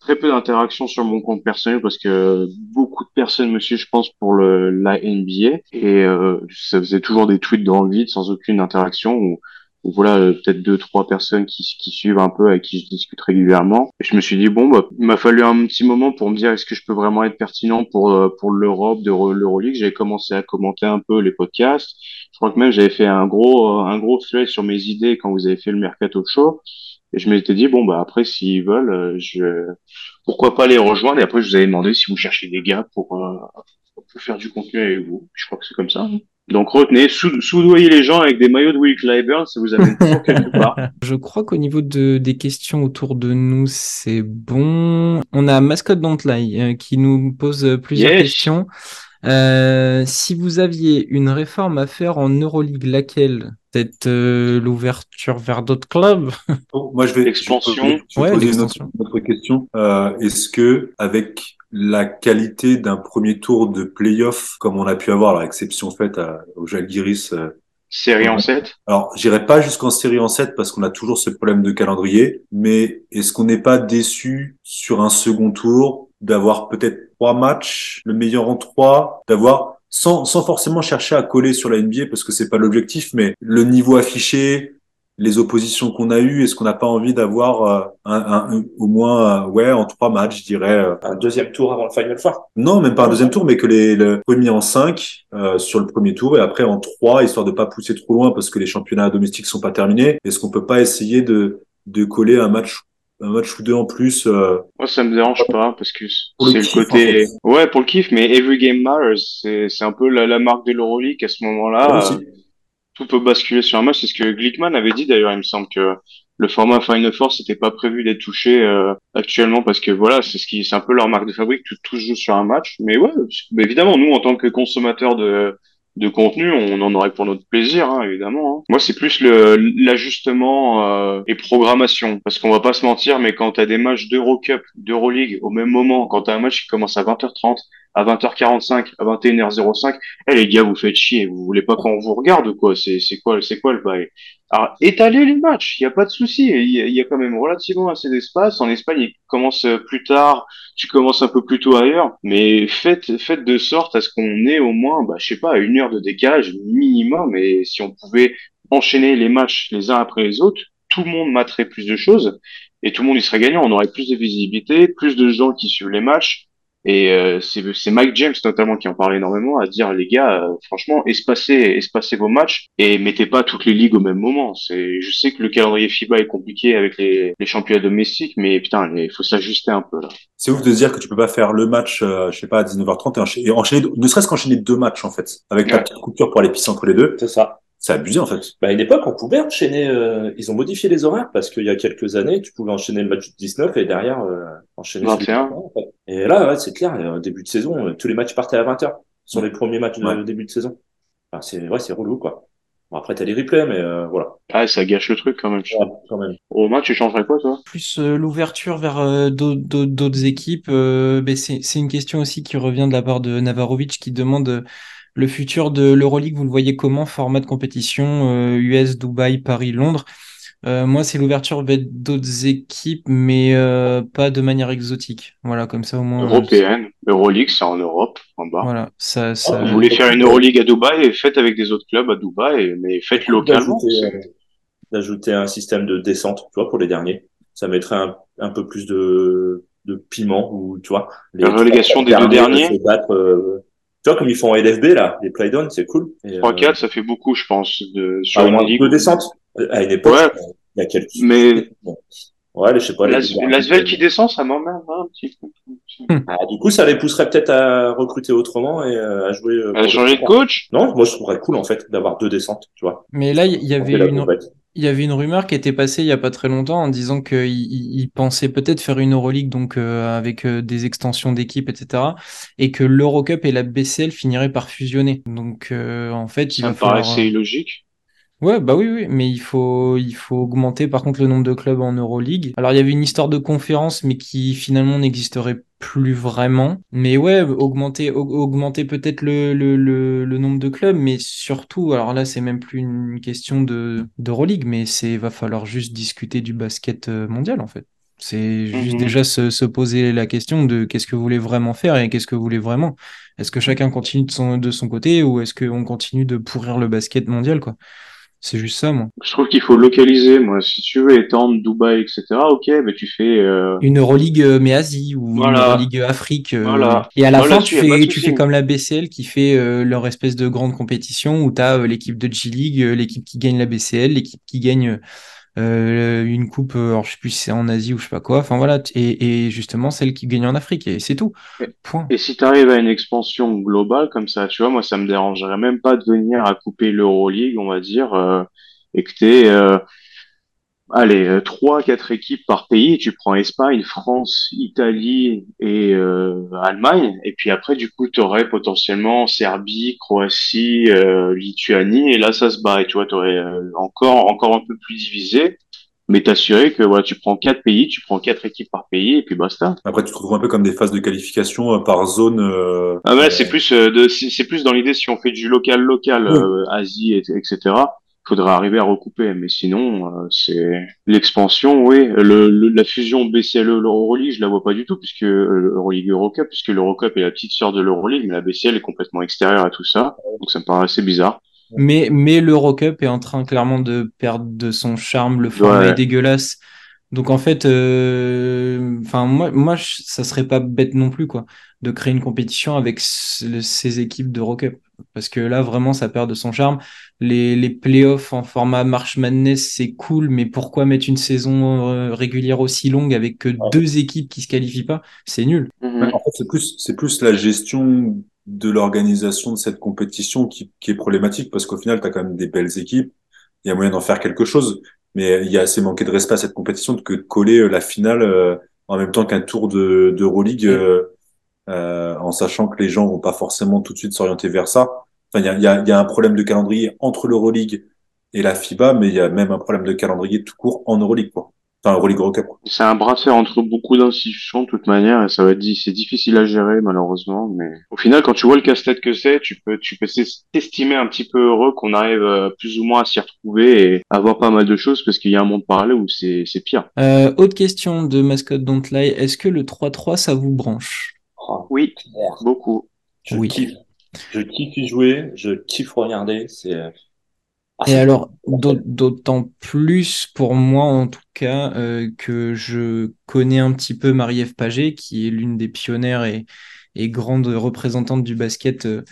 très peu d'interactions sur mon compte personnel parce que beaucoup de personnes me suivent, je pense, pour le, la NBA et euh, ça faisait toujours des tweets dans le vide sans aucune interaction ou, voilà peut-être deux trois personnes qui, qui suivent un peu avec qui je discute régulièrement. Et je me suis dit bon bah il m'a fallu un petit moment pour me dire est-ce que je peux vraiment être pertinent pour euh, pour l'Europe de l'Euroleague? J'avais commencé à commenter un peu les podcasts. Je crois que même j'avais fait un gros un gros thread sur mes idées quand vous avez fait le mercato show et je m'étais dit, bon, bah après, s'ils veulent, euh, je... pourquoi pas les rejoindre? Et après, je vous avais demandé si vous cherchez des gars pour, euh, pour faire du contenu avec vous. Je crois que c'est comme ça. Donc retenez, soudoyez les gens avec des maillots de Will Clyburn, ça vous amène toujours quelque part. Je crois qu'au niveau de, des questions autour de nous, c'est bon. On a Mascot Don't euh, qui nous pose plusieurs questions. Euh, si vous aviez une réforme à faire en Euroleague, laquelle? Peut-être euh, l'ouverture vers d'autres clubs? Oh, Moi, je vais l'expansion. Ouais, poser une autre, question. Euh, Est-ce que avec la qualité d'un premier tour de playoff, comme on a pu avoir, la exception faite à, au Jalgiris euh, Série en 7 Alors, j'irai pas jusqu'en série en 7 parce qu'on a toujours ce problème de calendrier, mais est-ce qu'on n'est pas déçu sur un second tour d'avoir peut-être trois matchs, le meilleur en trois, d'avoir sans, sans forcément chercher à coller sur la NBA parce que c'est pas l'objectif, mais le niveau affiché, les oppositions qu'on a eues, est-ce qu'on n'a pas envie d'avoir euh, un, un, au moins euh, ouais en trois matchs, je dirais euh, un deuxième tour avant le Final Four Non, même pas un deuxième tour, mais que les le premier en cinq sur le premier tour et après en trois, histoire de pas pousser trop loin parce que les championnats domestiques sont pas terminés. Est-ce qu'on peut pas essayer de de coller un match un match ou deux en plus. Euh... Moi, ça me dérange pas parce que c'est le, côté. Ouais, pour le kiff, mais every game matters. C'est c'est un peu la, la marque de l'Euroleague à ce moment-là. Euh, tout peut basculer sur un match. C'est ce que Glickman avait dit d'ailleurs. Il me semble que le format Final Four c'était pas prévu d'être touché euh, actuellement parce que voilà, c'est ce qui c'est un peu leur marque de fabrique. Tout, tout joue sur un match. Mais ouais, évidemment, nous en tant que consommateurs de de contenu, on en aurait pour notre plaisir, hein, évidemment. Hein. Moi, c'est plus le l'ajustement euh, et programmation, parce qu'on va pas se mentir, mais quand t'as des matchs d'Eurocup, d'Euroleague au même moment, quand t'as un match qui commence à 20h30, à 20h45, à 21h05, eh les gars, vous faites chier, vous voulez pas qu'on vous regarde quoi? C'est c'est quoi c'est quoi le bail? Alors étalez les matchs, il y a pas de souci, il y, a quand même relativement assez d'espace. En Espagne, il commence plus tard, tu commences un peu plus tôt ailleurs, mais faites faites de sorte à ce qu'on ait au moins, bah je sais pas, une heure de décalage minimum. Et si on pouvait enchaîner les matchs les uns après les autres, tout le monde materait plus de choses et tout le monde y serait gagnant. On aurait plus de visibilité, plus de gens qui suivent les matchs et euh, c'est Mike James notamment qui en parlait énormément à dire les gars, euh, franchement, espacez, espacez vos matchs et mettez pas toutes les ligues au même moment. C'est, je sais que le calendrier FIBA est compliqué avec les, les championnats domestiques, mais putain, il faut s'ajuster un peu là. C'est ouf de dire que tu peux pas faire le match, euh, je sais pas, à 19h30 et enchaîner, ne serait-ce qu'enchaîner deux matchs en fait, avec la petite coupure pour aller pisser entre les deux. C'est ça. C'est abusé en fait. Bah à une époque, on pouvait enchaîner. Euh, ils ont modifié les horaires parce qu'il y a quelques années, tu pouvais enchaîner le match du 19 et derrière euh, enchaîner 21. en fait. Et là, ouais, c'est clair. Au début de saison, euh, tous les matchs partaient à 20h sur les premiers matchs de début de saison. Enfin, c'est ouais, c'est relou quoi. Bon, après, t'as les replays, mais euh, voilà. Ah, ça gâche le truc quand même. Ouais, quand même. Romain, tu changerais quoi, toi? Plus euh, l'ouverture vers euh, d'autres- équipes, euh, ben, c'est c'est une question aussi qui revient de la part de Navarovic qui demande euh, le futur de l'Euroleague, vous le voyez comment, format de compétition, euh, US, Dubaï, Paris, Londres. Euh, moi, c'est l'ouverture vers d'autres équipes, mais euh, pas de manière exotique. Voilà, comme ça au moins. euh, Européenne. Euroleague, c'est en Europe, en bas. Voilà, ça, ça... Vous voulez faire une Euroleague à Dubaï et faites avec des autres clubs à Dubaï, mais faites localement. D'ajouter, un système de descente, tu vois, pour les derniers. Ça mettrait un, un peu plus de, de piment ou, tu vois. Les La relégation des deux derniers. se battre, euh, tu vois, comme ils font en LFB, là, les play-down, c'est cool. Et, euh, 3-4, ça fait beaucoup, je pense, de, sur ah, une moins ligue. deux descentes. À une époque, Ouais. il y a quelques... Mais Bon. Ouais, je sais pas. Las- Lasvel qui descend, ça m'emmerde hein, un petit peu. Ah, du coup, ça les pousserait peut-être à recruter autrement et euh, à jouer. euh, changé le- de coach? Non, moi je trouverais cool en fait d'avoir deux descentes, tu vois. Mais là, il y avait la une, compète. il y avait une rumeur qui était passée il y a pas très longtemps en disant qu'il il, il pensait peut-être faire une Euroleague donc euh, avec euh, des extensions d'équipes, etc. Et que l'Eurocup et la BCL finiraient par fusionner. Donc euh, en fait, il Ça va me falloir. paraissait illogique. Ouais, bah oui, oui, mais il faut, il faut augmenter par contre le nombre de clubs en Euroleague. Alors il y avait une histoire de conférence, mais qui finalement n'existerait plus vraiment. Mais ouais, augmenter, au- augmenter peut-être le, le, le, le nombre de clubs, mais surtout, alors là c'est même plus une question de d'Euroleague, mais c'est va falloir juste discuter du basket euh, mondial en fait. C'est juste Mhm. déjà se, se poser la question de qu'est-ce que vous voulez vraiment faire et qu'est-ce que vous voulez vraiment. Est-ce que chacun continue de son, de son côté ou est-ce qu'on continue de pourrir le basket mondial, quoi? C'est juste ça, moi. Je trouve qu'il faut localiser, moi. Si tu veux étendre Dubaï, etc., ok, mais tu fais... Euh... Une Euroleague euh, mais Asie ou Voilà. une Euroleague Afrique. euh, Voilà. Et à la fin, tu fais, tu fais comme la BCL qui fait euh, leur espèce de grande compétition où tu as l'équipe de G-League, euh, l'équipe qui gagne la BCL, l'équipe qui gagne euh, une coupe, euh, alors je sais plus si c'est en Asie ou je sais pas quoi. Enfin voilà, et, et justement celle qui gagne en Afrique et c'est tout. Point. Et si tu arrives à une expansion globale comme ça, tu vois, moi, ça me dérangerait même pas de venir à couper l'Euroleague, on va dire, euh, et que euh, allez, euh, trois, quatre équipes par pays. Tu prends Espagne, France, Italie et euh, Allemagne. Et puis après, du coup, tu aurais potentiellement Serbie, Croatie, euh, Lituanie. Et là, ça se bat. Et tu vois, tu aurais encore, encore un peu plus divisé. Mais t'assurer que voilà, tu prends quatre pays, tu prends quatre équipes par pays et puis basta. Après, tu te retrouves un peu comme des phases de qualification euh, par zone. euh, Ah euh, c'est plus euh, de, c'est plus dans l'idée si on fait du local local, euh, Asie, et- etc. Faudrait arriver à recouper, mais sinon euh, c'est l'expansion, oui. Le, le- la fusion BCL l'Euroleague, je la vois pas du tout puisque euh, l'Euroleague Eurocup, puisque l'Eurocup est la petite sœur de l'Euroleague, mais la BCL est complètement extérieure à tout ça, donc ça me paraît assez bizarre. Mais, mais l'Eurocup est en train clairement de perdre de son charme, le format Ouais. est dégueulasse. Donc en fait, euh, enfin moi, moi, je- ça serait pas bête non plus quoi, de créer une compétition avec ce- ces équipes d'Eurocup, parce que là vraiment ça perd de son charme. Les, les playoffs en format March Madness c'est cool, mais pourquoi mettre une saison euh, régulière aussi longue avec que deux équipes qui se qualifient pas? C'est nul. Mhm. En fait, c'est plus, c'est plus la gestion de l'organisation de cette compétition qui, qui est problématique parce qu'au final, tu as quand même des belles équipes. Il y a moyen d'en faire quelque chose, mais il y a assez manqué de respect à cette compétition que de coller euh, la finale euh, en même temps qu'un tour de d'Euroleague, euh, euh, en sachant que les gens vont pas forcément tout de suite s'orienter vers ça. Enfin, il y a, il y, a, il y a un problème de calendrier entre l'Euroleague et la FIBA, mais il y a même un problème de calendrier tout court en Euroleague, quoi. Enfin, Euroleague Eurocup. quoi. C'est un bras de fer entre beaucoup d'institutions de toute manière et ça va être c'est difficile à gérer malheureusement mais au final quand tu vois le casse-tête que c'est tu peux tu peux t'estimer un petit peu heureux qu'on arrive euh, plus ou moins à s'y retrouver et avoir pas mal de choses parce qu'il y a un monde parallèle où c'est c'est pire. Euh, autre question de Mascot Don't Lie, est-ce que le 3-3 ça vous branche? Oh, Oui, beaucoup. Je Oui. kiffe. Je kiffe y jouer, je kiffe regarder. C'est. Euh, ah, Et alors, d'aut- d'autant plus pour moi, en tout cas, euh, que je connais un petit peu Marie-Ève Paget, qui est l'une des pionnières et, et grande représentante du basket euh,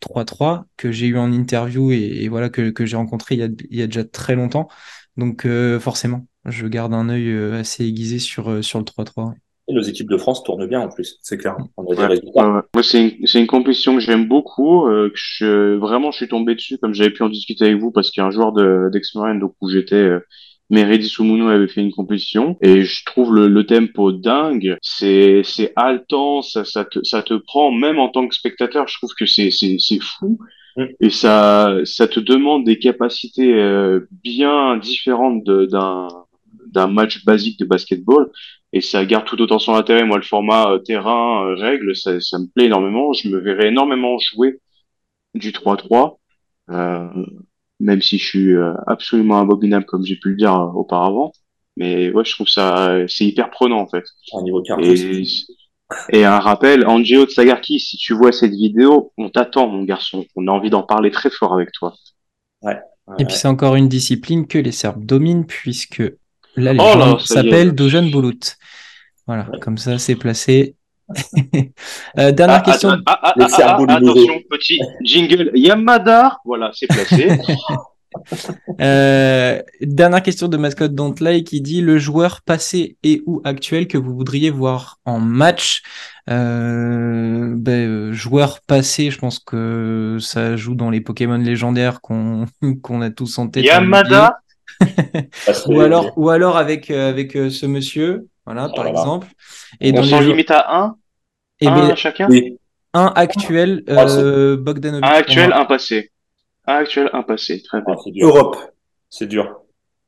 3-3, que j'ai eu en interview et, et voilà, que, que j'ai rencontré il y a, il y a déjà très longtemps. Donc, euh, forcément, je garde un œil euh, assez aiguisé sur, euh, sur le 3-3. Et nos équipes de France tournent bien en plus. C'est clair. On a des Ouais, résultats. ouais, ouais. Moi, c'est une, c'est une compétition que j'aime beaucoup, euh, que je, vraiment, je suis tombé dessus, comme j'avais pu en discuter avec vous, parce qu'un joueur de, d'Ex-Marine, donc où j'étais, euh, Meredi Soumounou avait fait une compétition, et je trouve le, le tempo dingue, c'est, c'est haletant, ça, ça te, ça te prend, même en tant que spectateur, je trouve que c'est, c'est, c'est fou. Et ça, ça te demande des capacités euh, bien différentes de- d'un d'un match basique de basketball. Et ça garde tout autant son intérêt. Moi, le format euh, terrain, euh, règles, ça, ça me plaît énormément. Je me verrais énormément jouer du 3-3, euh, même si je suis euh, absolument abominable, comme j'ai pu le dire euh, auparavant. Mais ouais, je trouve ça, euh, c'est hyper prenant en fait. Au niveau carte Et, aussi. et un rappel, Angelo Tsagarki, si tu vois cette vidéo, on t'attend, mon garçon. On a envie d'en parler très fort avec toi. Et puis c'est encore une discipline que les Serbes dominent puisque là, y est. s'appelle Dojan Bulut. Voilà, comme ça c'est placé. Euh, dernière Ah, question. ah, ah, ah, ah, du attention, petit jingle Yamada. Voilà, c'est placé. Euh, dernière question de mascotte Dantley qui dit le joueur passé et ou actuel que vous voudriez voir en match. Euh, ben, euh, joueur passé, je pense que ça joue dans les Pokémon légendaires qu'on qu'on a tous en tête. en Yamada. Ou alors, ou alors avec, euh, avec euh, ce monsieur, voilà, par Voilà. exemple. Et On s'en limite à un, eh un ben, chacun? Oui. un actuel, Ah, euh, Bogdanovic. Un actuel, un passé. Un actuel, un passé. Très bien. Ah. Europe. C'est dur.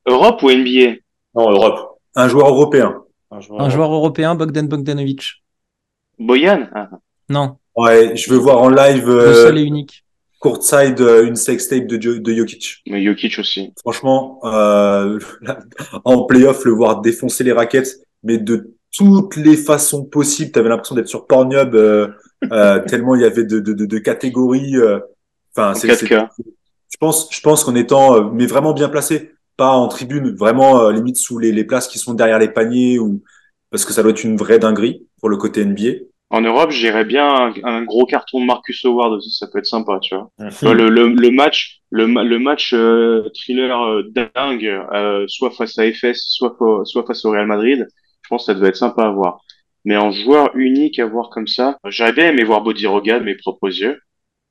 Europe ou NBA Non, Europe. Un joueur européen. Un joueur, Un joueur européen, Bogdan Bogdanovic. Boyan Ah, Non, Ouais, je veux voir en live le seul et unique. Courtside euh, une sextape de, de Jokic. Mais Jokic aussi. Franchement, euh, en playoff, le voir défoncer les raquettes, mais de toutes les façons possibles. T'avais l'impression d'être sur Pornhub, euh, euh, tellement il y avait de, de, de, de catégories. euh, Enfin, En c'est, c'est- 4K. je pense, je pense qu'en étant, euh, mais vraiment bien placé, pas en tribune, vraiment limite sous les, les places qui sont derrière les paniers ou parce que ça doit être une vraie dinguerie pour le côté NBA. En Europe, j'irais bien un, un gros carton de Marcus Howard aussi, ça peut être sympa, tu vois. Le, le, le match, le, le match euh, thriller euh, dingue, euh, soit face à FS, soit, soit face au Real Madrid, je pense que ça devait être sympa à voir. Mais en joueur unique à voir comme ça, j'aurais bien aimé voir Bodiroga de mes propres yeux.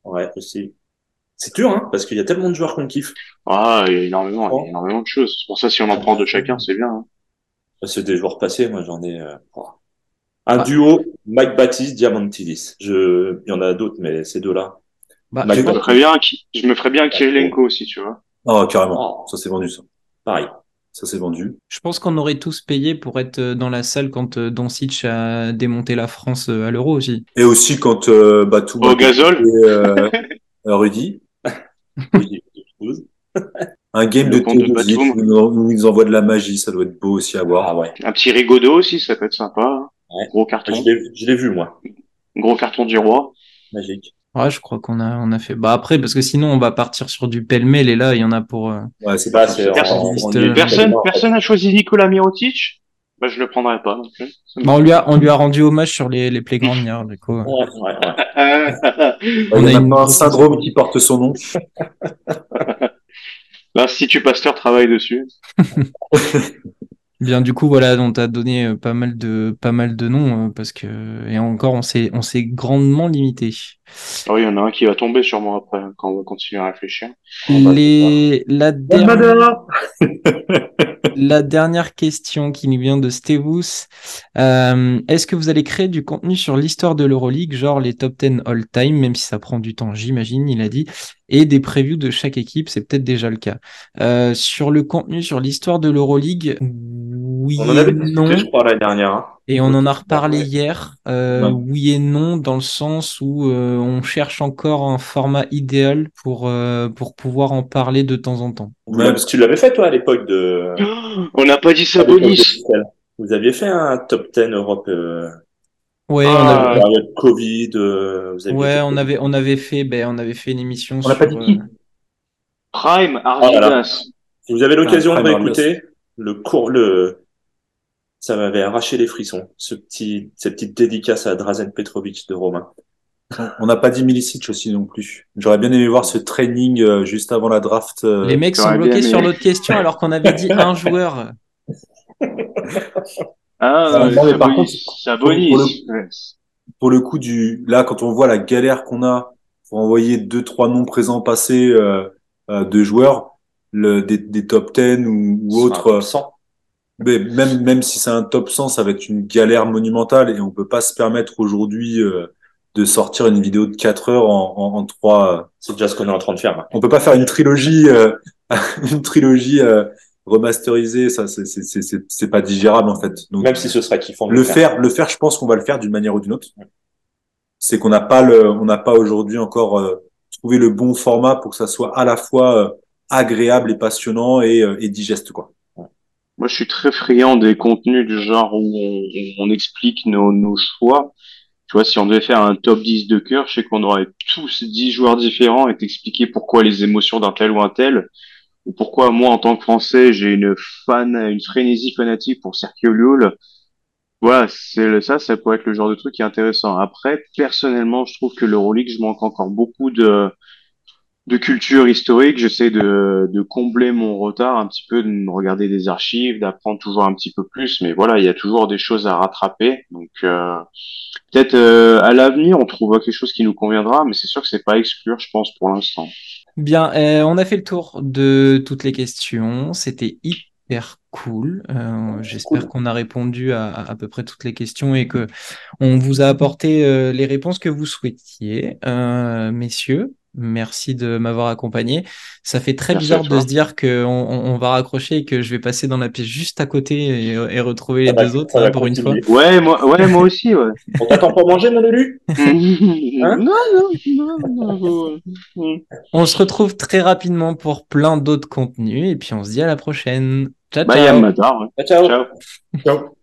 Ouais, aussi. C'est dur, hein, parce qu'il y a tellement de joueurs qu'on kiffe. Ah, il y a énormément, il y a énormément de choses. C'est pour ça, si on en prend de chacun, c'est bien. hein. C'est des joueurs passés, moi j'en ai. euh, oh. Un duo, Mike Baptiste, Diamantidis. Je, il y en a d'autres, mais ces deux-là. Bah, Je me ferais bien, je me ferais bien Kirilenko aussi, tu vois. Oh, carrément. Oh. Ça, c'est vendu, ça. pareil. Ça, c'est vendu. je pense qu'on aurait tous payé pour être euh, dans la salle quand euh, Doncic a démonté la France euh, à l'Euro aussi. Et aussi quand euh, Batum Au gazole. euh, Rudy, un game Le de Théodosic où ils nous- envoient de la magie, ça doit être beau aussi à voir. Ah ouais. Un petit Rigaudot aussi, ça peut être sympa. hein. Ouais. Gros carton. Je l'ai, vu, moi. Gros carton du roi. Magique. Ouais, je crois qu'on a, on a fait. Bah après, parce que sinon on va partir sur du pêle-mêle et là il y en a pour. euh, Ouais, c'est Bah, pas Personne- euh, Personne, n'a choisi Nicolas Mirotic. Bah, je le prendrais pas. Bah, on lui a, on lui a rendu hommage sur les, les playgrounds hier, du coup. Ouais, ouais, On y a a une un syndrome qui porte son nom. L'Institut Pasteur travaille dessus. Bien, du coup, voilà, on t'a donné euh, pas mal de, pas mal de noms, euh, parce que, et encore, on s'est, on s'est grandement limité. Ah oui, il y en a un qui va tomber sûrement après, hein, quand on va continuer à réfléchir. On va Les, la dernière, la dernière question qui nous vient de Stevus. Euh, est-ce que vous allez créer du contenu sur l'histoire de l'Euroleague, genre les top 10 all-time, même si ça prend du temps, j'imagine, il a dit, et des previews de chaque équipe, c'est peut-être déjà le cas. Euh, sur le contenu, sur l'histoire de l'Euroleague, oui On en avait et non. discuté, je crois, l'année dernière. Et on en a reparlé Ouais. hier, euh, Ouais. oui et non, dans le sens où euh, on cherche encore un format idéal pour, euh, pour pouvoir en parler de temps en temps. Ouais, parce que tu l'avais fait, toi, à l'époque de. On n'a pas dit de Sabonis. Bruxelles. Vous aviez fait un top 10 Europe, euh, Ouais, Ah, on la avait, Covid, vous ouais, fait- on avait, on avait fait, ben, on avait fait une émission On sur. n'a pas dit qui? Prime, voilà. Arvidas. Si vous avez l'occasion Ah, de Prime réécouter, le cours, le, ça m'avait arraché les frissons. Ce petit, cette petite dédicace à Drazen Petrovic de Romain. On n'a pas dit Milicic aussi non plus. J'aurais bien aimé voir ce training euh, juste avant la draft. euh, Les mecs sont bloqués aimé. sur l'autre question alors qu'on avait dit un joueur. Ah, non, mais par contre, pour le- pour le coup du là quand on voit la galère qu'on a pour envoyer deux trois noms présents passés euh, euh, de joueurs le, des, des top 10 ou, ou autres euh. Mais même même si c'est un top 100 ça va être une galère monumentale et on peut pas se permettre aujourd'hui euh, de sortir une vidéo de 4 heures en, en, en 3 C'est déjà ce qu'on est en train de faire. On peut pas faire une trilogie, euh, une trilogie euh, remasterisée, ça c'est c'est c'est c'est pas digérable en fait. Donc même si ce serait kiffant. De le, faire. le faire, je pense qu'on va le faire d'une manière ou d'une autre. C'est qu'on n'a pas le, on n'a pas aujourd'hui encore euh, trouvé le bon format pour que ça soit à la fois euh, agréable et passionnant et, et digeste quoi. Moi, je suis très friand des contenus du genre où on, explique nos, nos choix tu vois, si on devait faire un top 10 de cœur, je sais qu'on aurait tous 10 joueurs différents et t'expliquer pourquoi les émotions d'un tel ou un tel, ou pourquoi moi, en tant que Français, j'ai une fan, une frénésie fanatique pour Sergio Llull. Voilà, c'est ça, ça pourrait être le genre de truc qui est intéressant. Après, personnellement, je trouve que l'Euroleague, je manque encore beaucoup de, de culture historique. J'essaie de, de combler mon retard un petit peu, de me regarder des archives, d'apprendre toujours un petit peu plus. Mais voilà, il y a toujours des choses à rattraper. Donc, euh, peut-être euh, à l'avenir, on trouvera quelque chose qui nous conviendra, mais c'est sûr que c'est pas exclure, je pense, pour l'instant. Bien, euh, on a fait le tour de toutes les questions. C'était hyper cool. Euh, J'espère qu'on a répondu à, à, peu près toutes les questions et que on vous a apporté euh, les réponses que vous souhaitiez, euh, messieurs. Merci de m'avoir accompagné. Ça fait très bizarre de se dire qu'on on, va raccrocher et que je vais passer dans la pièce juste à côté et, et retrouver les deux autres hein, pour une fois. Ouais, moi, ouais, moi aussi. Ouais. On t'attend pour manger, mon élu hein non, non, non, non, On se retrouve très rapidement pour plein d'autres contenus et puis on se dit à la prochaine. Ciao, ciao. Bye, ouais. ciao. ciao. ciao.